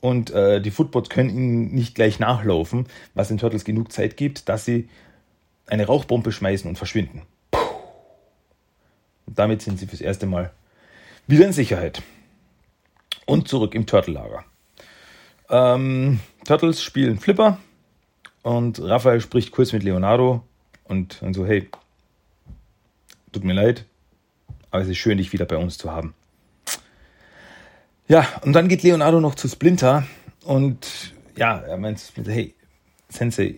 Und äh, die Footbots können ihnen nicht gleich nachlaufen, was den Turtles genug Zeit gibt, dass sie eine Rauchbombe schmeißen und verschwinden. Und damit sind sie fürs erste Mal wieder in Sicherheit. Und zurück im Turtle-Lager. Ähm, Turtles spielen Flipper und Raphael spricht kurz mit Leonardo und, und so, hey, tut mir leid, aber es ist schön, dich wieder bei uns zu haben. Ja, und dann geht Leonardo noch zu Splinter und ja, er meint, hey, Sensei,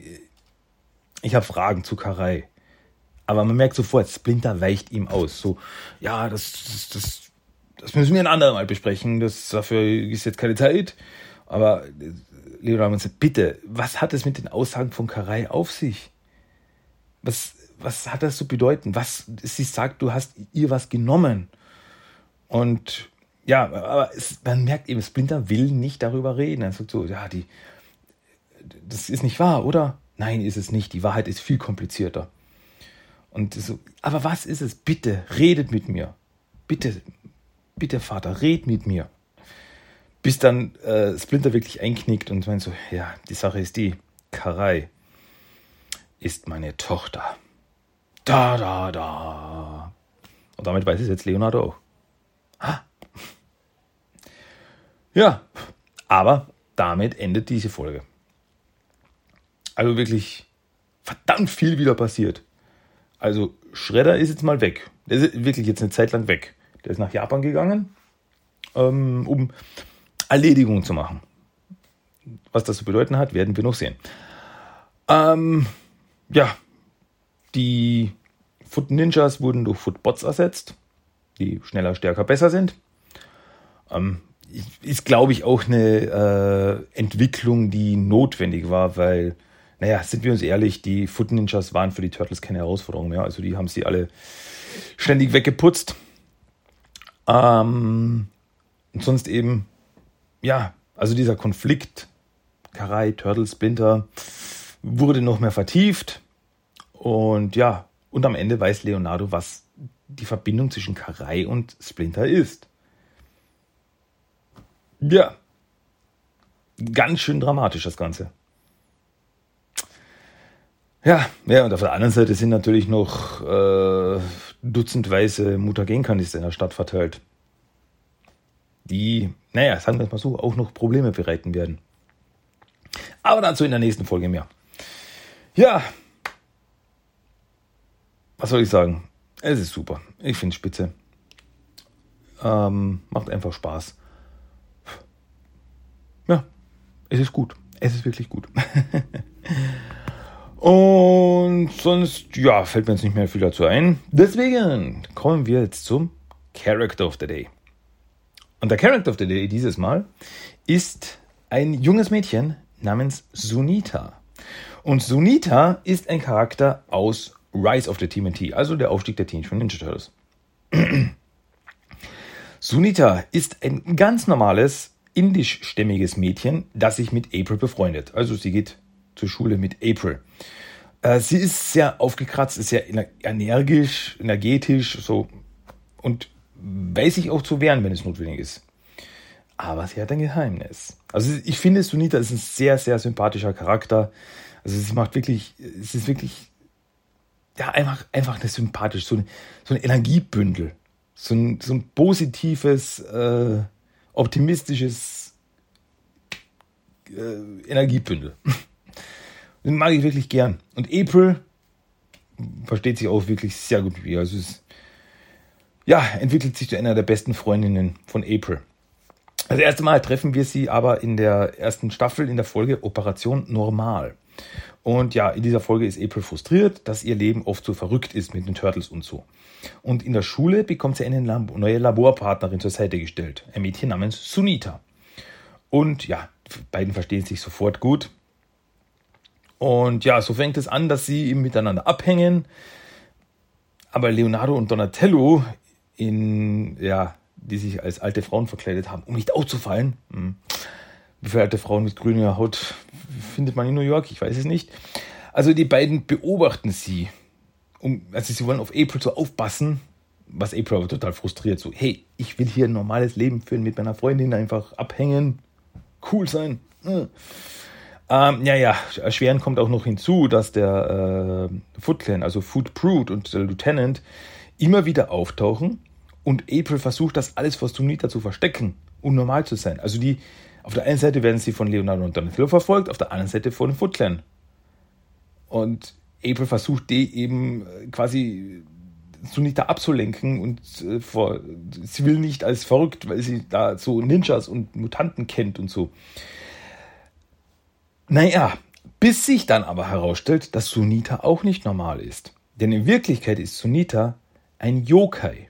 ich habe Fragen zu Karai. Aber man merkt sofort, Splinter weicht ihm aus. So, ja, das, das, das, das müssen wir ein andermal besprechen. Das, dafür ist jetzt keine Zeit. Aber Leonardo sagt, bitte, was hat es mit den Aussagen von Karai auf sich? Was, was hat das zu bedeuten? Was, sie sagt, du hast ihr was genommen. Und ja, aber es, man merkt eben, Splinter will nicht darüber reden. Er sagt so, ja, die, das ist nicht wahr, oder? Nein, ist es nicht. Die Wahrheit ist viel komplizierter. Und so, aber was ist es? Bitte, redet mit mir. Bitte, bitte, Vater, red mit mir. Bis dann äh, Splinter wirklich einknickt und meint so, ja, die Sache ist die, Karai ist meine Tochter. Da, da, da. Und damit weiß es jetzt Leonardo auch. Ha. <laughs> Ja, aber damit endet diese Folge. Also wirklich verdammt viel wieder passiert. Also Schredder ist jetzt mal weg. Der ist wirklich jetzt eine Zeit lang weg. Der ist nach Japan gegangen, ähm, um Erledigungen zu machen. Was das zu bedeuten hat, werden wir noch sehen. Ähm, ja, die Foot Ninjas wurden durch Footbots ersetzt, die schneller, stärker, besser sind. Ähm, ist, glaube ich, auch eine äh, Entwicklung, die notwendig war, weil naja, sind wir uns ehrlich, die Foot Ninjas waren für die Turtles keine Herausforderung mehr. Also die haben sie alle ständig weggeputzt. Ähm, und sonst eben, ja, also dieser Konflikt, Karai, Turtles, Splinter, wurde noch mehr vertieft. Und ja, und am Ende weiß Leonardo, was die Verbindung zwischen Karai und Splinter ist. Ja, ganz schön dramatisch das Ganze. Ja, ja, und auf der anderen Seite sind natürlich noch äh, dutzendweise Mutagenkanister in der Stadt verteilt. Die, naja, sagen wir es mal so, auch noch Probleme bereiten werden. Aber dazu in der nächsten Folge mehr. Ja, was soll ich sagen? Es ist super. Ich finde es spitze. Ähm, macht einfach Spaß. Ja, es ist gut. Es ist wirklich gut. <laughs> Und sonst, ja, fällt mir jetzt nicht mehr viel dazu ein. Deswegen kommen wir jetzt zum Character of the Day. Und der Character of the Day dieses Mal ist ein junges Mädchen namens Sunita. Und Sunita ist ein Charakter aus Rise of the TMNT, also der Aufstieg der Teenage Ninja Turtles. <clears throat> Sunita ist ein ganz normales indischstämmiges Mädchen, das sich mit April befreundet. Also sie geht zur Schule mit April. Äh, sie ist sehr aufgekratzt, ist sehr energisch, energetisch, so und weiß sich auch zu wehren, wenn es notwendig ist. Aber sie hat ein Geheimnis. Also ich finde, Sunita ist ein sehr, sehr sympathischer Charakter. Also sie macht wirklich, es ist wirklich, ja, einfach, einfach eine sympathisch, so, eine, so ein Energiebündel. So ein, so ein positives, äh, optimistisches äh, Energiebündel. <laughs> Den mag ich wirklich gern. Und April versteht sich auch wirklich sehr gut mit ihr. Also es ja, entwickelt sich zu einer der besten Freundinnen von April. Das erste Mal treffen wir sie aber in der ersten Staffel in der Folge Operation Normal. Und ja, in dieser Folge ist April frustriert, dass ihr Leben oft so verrückt ist mit den Turtles und so. Und in der Schule bekommt sie eine neue Laborpartnerin zur Seite gestellt, ein Mädchen namens Sunita. Und ja, beiden verstehen sich sofort gut. Und ja, so fängt es an, dass sie miteinander abhängen. Aber Leonardo und Donatello, in, ja, die sich als alte Frauen verkleidet haben, um nicht aufzufallen. Wie Frauen mit grüner Haut findet man in New York? Ich weiß es nicht. Also die beiden beobachten sie. Um, also sie wollen auf April so aufpassen, was April aber total frustriert. So, hey, ich will hier ein normales Leben führen, mit meiner Freundin einfach abhängen, cool sein. Hm. Ähm, ja, ja, erschwerend kommt auch noch hinzu, dass der äh, Foot Clan, also Foot Prude und der Lieutenant, immer wieder auftauchen und April versucht, das alles vor Sunita zu verstecken, um normal zu sein. Also die, auf der einen Seite werden sie von Leonardo und Donatello verfolgt, auf der anderen Seite von Foot Clan. Und April versucht, die eben äh, quasi Sunita abzulenken und äh, vor, sie will nicht als verrückt, weil sie da so Ninjas und Mutanten kennt und so. Naja, bis sich dann aber herausstellt, dass Sunita auch nicht normal ist. Denn in Wirklichkeit ist Sunita ein Yokai.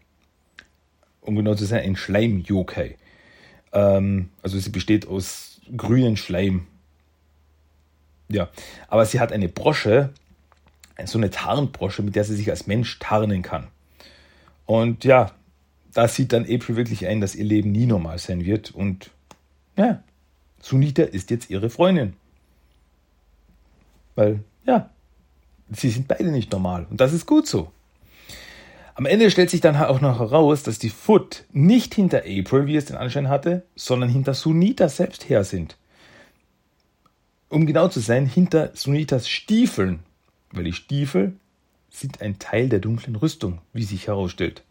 Um genau zu sein, ein Schleim-Yokai. Ähm, also sie besteht aus grünen Schleim. Ja, aber sie hat eine Brosche, so eine Tarnbrosche, mit der sie sich als Mensch tarnen kann. Und ja, da sieht dann April wirklich ein, dass ihr Leben nie normal sein wird. Und ja, Sunita ist jetzt ihre Freundin. Weil, ja, sie sind beide nicht normal. Und das ist gut so. Am Ende stellt sich dann auch noch heraus, dass die Foot nicht hinter April, wie es den Anschein hatte, sondern hinter Sunita selbst her sind. Um genau zu sein, hinter Sunitas Stiefeln. Weil die Stiefel sind ein Teil der dunklen Rüstung, wie sich herausstellt.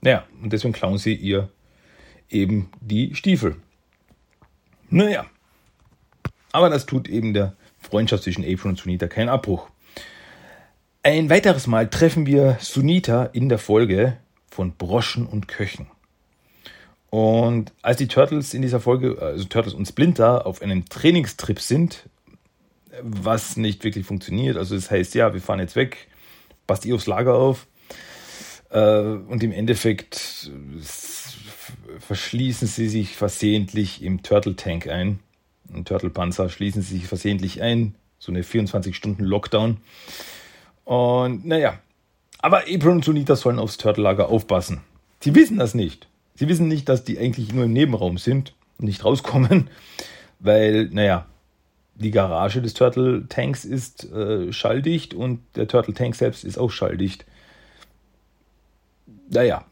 Naja, und deswegen klauen sie ihr eben die Stiefel. Naja, aber das tut eben der Freundschaft zwischen April und Sunita keinen Abbruch. Ein weiteres Mal treffen wir Sunita in der Folge von Broschen und Köchen. Und als die Turtles in dieser Folge, also Turtles und Splinter, auf einem Trainingstrip sind, was nicht wirklich funktioniert, also das heißt, ja, wir fahren jetzt weg, passt ihr aufs Lager auf, äh, und im Endeffekt verschließen sie sich versehentlich im Turtle Tank ein ein Turtle-Panzer schließen sie sich versehentlich ein. So eine 24-Stunden-Lockdown. Und naja, aber April und Sunita sollen aufs Turtle-Lager aufpassen. Sie wissen das nicht. Sie wissen nicht, dass die eigentlich nur im Nebenraum sind und nicht rauskommen, <laughs> weil, naja, die Garage des Turtle Tanks ist äh, schalldicht und der Turtle Tank selbst ist auch schalldicht. Naja,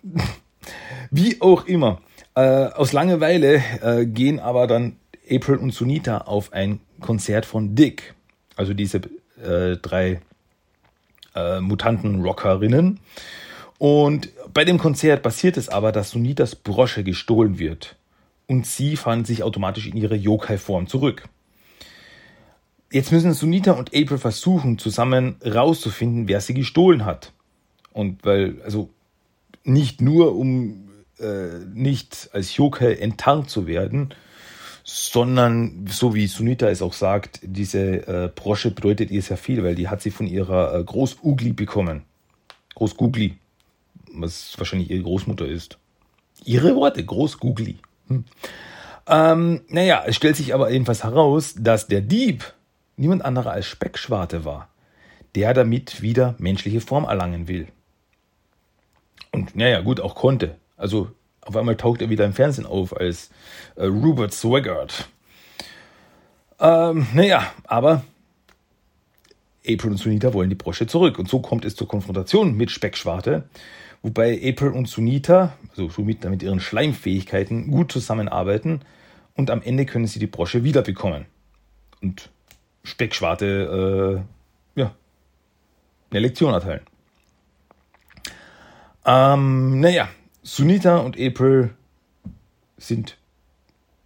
<laughs> wie auch immer. Äh, aus Langeweile äh, gehen aber dann April und Sunita auf ein Konzert von Dick, also diese äh, drei äh, Mutanten-Rockerinnen. Und bei dem Konzert passiert es aber, dass Sunitas Brosche gestohlen wird. Und sie fanden sich automatisch in ihre Yokai-Form zurück. Jetzt müssen Sunita und April versuchen, zusammen rauszufinden, wer sie gestohlen hat. Und weil, also nicht nur um äh, nicht als Yokai enttarnt zu werden, sondern so wie Sunita es auch sagt, diese äh, Brosche bedeutet ihr sehr viel, weil die hat sie von ihrer äh, Großugli bekommen. Großgugli, was wahrscheinlich ihre Großmutter ist. Ihre Worte, Großgugli. Hm. Ähm, naja, es stellt sich aber jedenfalls heraus, dass der Dieb niemand anderer als Speckschwarte war, der damit wieder menschliche Form erlangen will. Und naja, gut, auch konnte. Also auf einmal taucht er wieder im Fernsehen auf als äh, Rupert Swaggart. Ähm, naja, aber April und Sunita wollen die Brosche zurück. Und so kommt es zur Konfrontation mit Speckschwarte, wobei April und Sunita, also Sunita mit ihren Schleimfähigkeiten, gut zusammenarbeiten und am Ende können sie die Brosche wiederbekommen. Und Speckschwarte, äh, ja, eine Lektion erteilen. Ähm, naja, Sunita und April sind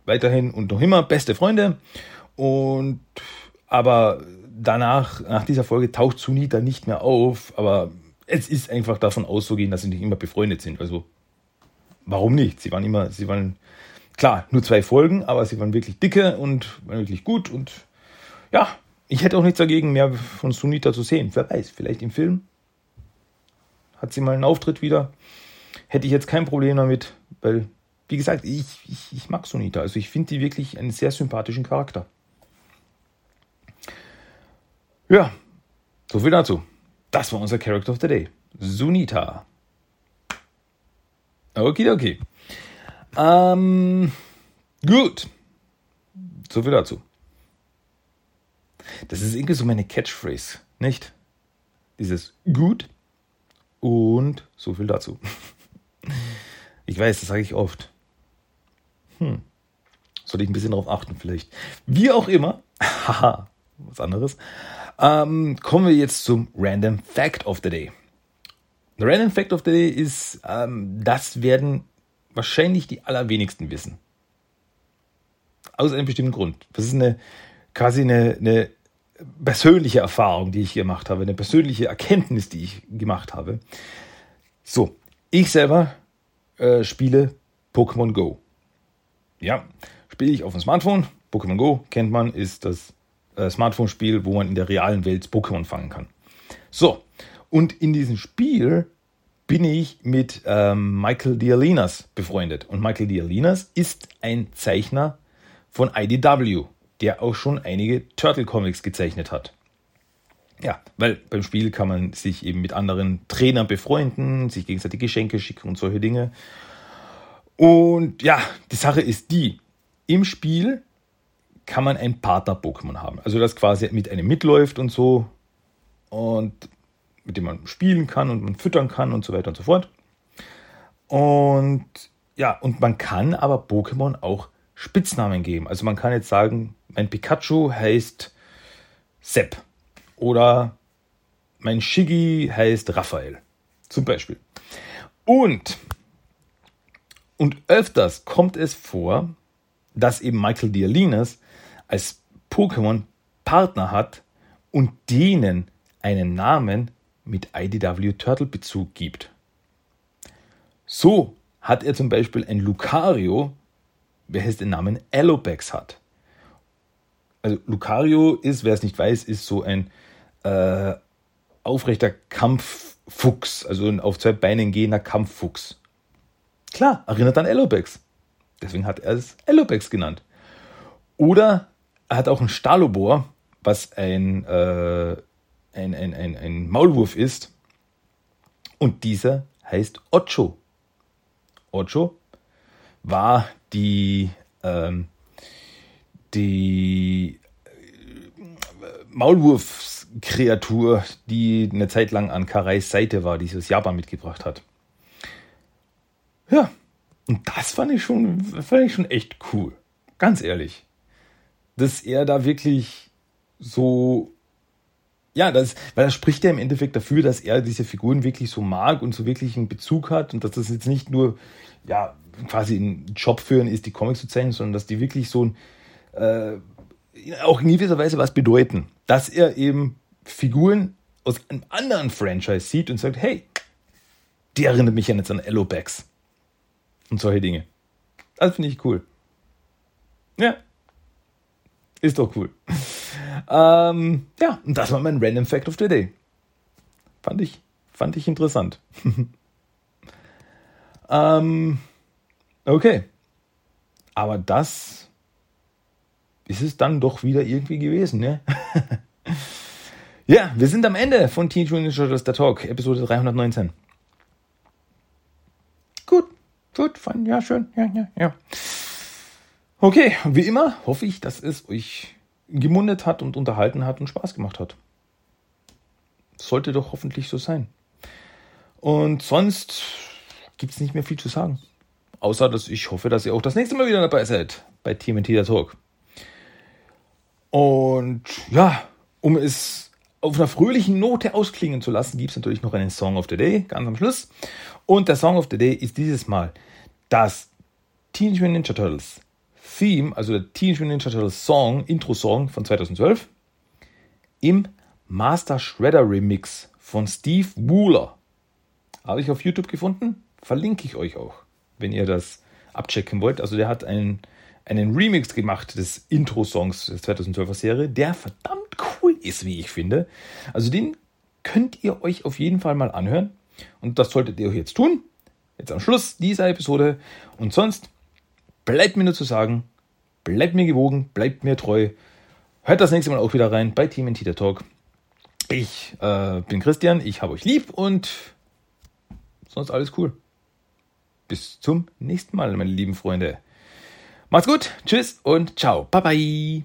weiterhin und noch immer beste Freunde. Und aber danach, nach dieser Folge, taucht Sunita nicht mehr auf. Aber es ist einfach davon auszugehen, dass sie nicht immer befreundet sind. Also warum nicht? Sie waren immer, sie waren klar nur zwei Folgen, aber sie waren wirklich dicke und waren wirklich gut und ja, ich hätte auch nichts dagegen, mehr von Sunita zu sehen. Wer weiß, vielleicht im Film hat sie mal einen Auftritt wieder. Hätte ich jetzt kein Problem damit, weil, wie gesagt, ich, ich, ich mag Sunita. Also ich finde die wirklich einen sehr sympathischen Charakter. Ja, so viel dazu. Das war unser Character of the Day. Sunita. Okay. Ähm, gut. So viel dazu. Das ist irgendwie so meine Catchphrase, nicht? Dieses gut und so viel dazu. <laughs> Ich weiß, das sage ich oft. Hm. Sollte ich ein bisschen darauf achten, vielleicht. Wie auch immer. <laughs> Haha, was anderes. Ähm, kommen wir jetzt zum Random Fact of the Day. The Random Fact of the Day ist, ähm, das werden wahrscheinlich die allerwenigsten wissen. Aus einem bestimmten Grund. Das ist eine quasi eine, eine persönliche Erfahrung, die ich gemacht habe, eine persönliche Erkenntnis, die ich gemacht habe. So, ich selber äh, spiele Pokémon Go. Ja, spiele ich auf dem Smartphone. Pokémon Go kennt man, ist das äh, Smartphone-Spiel, wo man in der realen Welt Pokémon fangen kann. So, und in diesem Spiel bin ich mit ähm, Michael Dialinas befreundet. Und Michael Dialinas ist ein Zeichner von IDW, der auch schon einige Turtle Comics gezeichnet hat. Ja, weil beim Spiel kann man sich eben mit anderen Trainern befreunden, sich gegenseitig Geschenke schicken und solche Dinge. Und ja, die Sache ist die, im Spiel kann man ein Partner-Pokémon haben. Also das quasi mit einem mitläuft und so und mit dem man spielen kann und man füttern kann und so weiter und so fort. Und ja, und man kann aber Pokémon auch Spitznamen geben. Also man kann jetzt sagen, mein Pikachu heißt Sepp oder mein Shiggy heißt Raphael. Zum Beispiel. Und, und öfters kommt es vor, dass eben Michael Dialinas als Pokémon Partner hat und denen einen Namen mit IDW Turtle Bezug gibt. So hat er zum Beispiel ein Lucario welches den Namen Allobex hat. Also Lucario ist, wer es nicht weiß, ist so ein äh, aufrechter Kampffuchs, also ein auf zwei Beinen gehender Kampffuchs. Klar, erinnert an Allobex. Deswegen hat er es Allobex genannt. Oder er hat auch einen Stalobor, was ein, äh, ein, ein, ein, ein Maulwurf ist. Und dieser heißt Ocho. Ocho war die, ähm, die Maulwurfskreatur, die eine Zeit lang an Karais Seite war, die sie aus Japan mitgebracht hat. Ja, und das fand ich schon, fand ich schon echt cool. Ganz ehrlich. Dass er da wirklich so, ja, das, weil das spricht ja im Endeffekt dafür, dass er diese Figuren wirklich so mag und so wirklich einen Bezug hat und dass das jetzt nicht nur, ja, quasi ein Job führen ist, die Comics zu zeichnen, sondern dass die wirklich so ein, äh, auch in gewisser Weise was bedeuten. Dass er eben Figuren aus einem anderen Franchise sieht und sagt, hey, die erinnert mich ja jetzt an Allobax. Und solche Dinge. Das finde ich cool. Ja. Ist doch cool. <laughs> ähm, ja, und das war mein Random Fact of the Day. Fand ich, fand ich interessant. <laughs> ähm, Okay. Aber das ist es dann doch wieder irgendwie gewesen, ne? <laughs> ja, wir sind am Ende von Teenage Mutant Ninja Turtles der Talk, Episode 319. Gut, gut, fand, ja, schön, ja, ja, ja. Okay, wie immer hoffe ich, dass es euch gemundet hat und unterhalten hat und Spaß gemacht hat. Sollte doch hoffentlich so sein. Und sonst gibt es nicht mehr viel zu sagen. Außer, dass ich hoffe, dass ihr auch das nächste Mal wieder dabei seid bei Team der Talk. Und ja, um es auf einer fröhlichen Note ausklingen zu lassen, gibt es natürlich noch einen Song of the Day, ganz am Schluss. Und der Song of the Day ist dieses Mal das Teenage Mutant Ninja Turtles Theme, also der Teenage Mutant Ninja Turtles Song, Intro-Song von 2012, im Master Shredder Remix von Steve Wooler. Habe ich auf YouTube gefunden, verlinke ich euch auch wenn ihr das abchecken wollt. Also der hat einen, einen Remix gemacht des Intro-Songs der 2012er Serie, der verdammt cool ist, wie ich finde. Also den könnt ihr euch auf jeden Fall mal anhören. Und das solltet ihr jetzt tun. Jetzt am Schluss dieser Episode. Und sonst bleibt mir nur zu sagen, bleibt mir gewogen, bleibt mir treu. Hört das nächste Mal auch wieder rein bei Team Tita Talk. Ich äh, bin Christian, ich habe euch lieb und sonst alles cool. Bis zum nächsten Mal, meine lieben Freunde. Macht's gut, tschüss und ciao. Bye bye.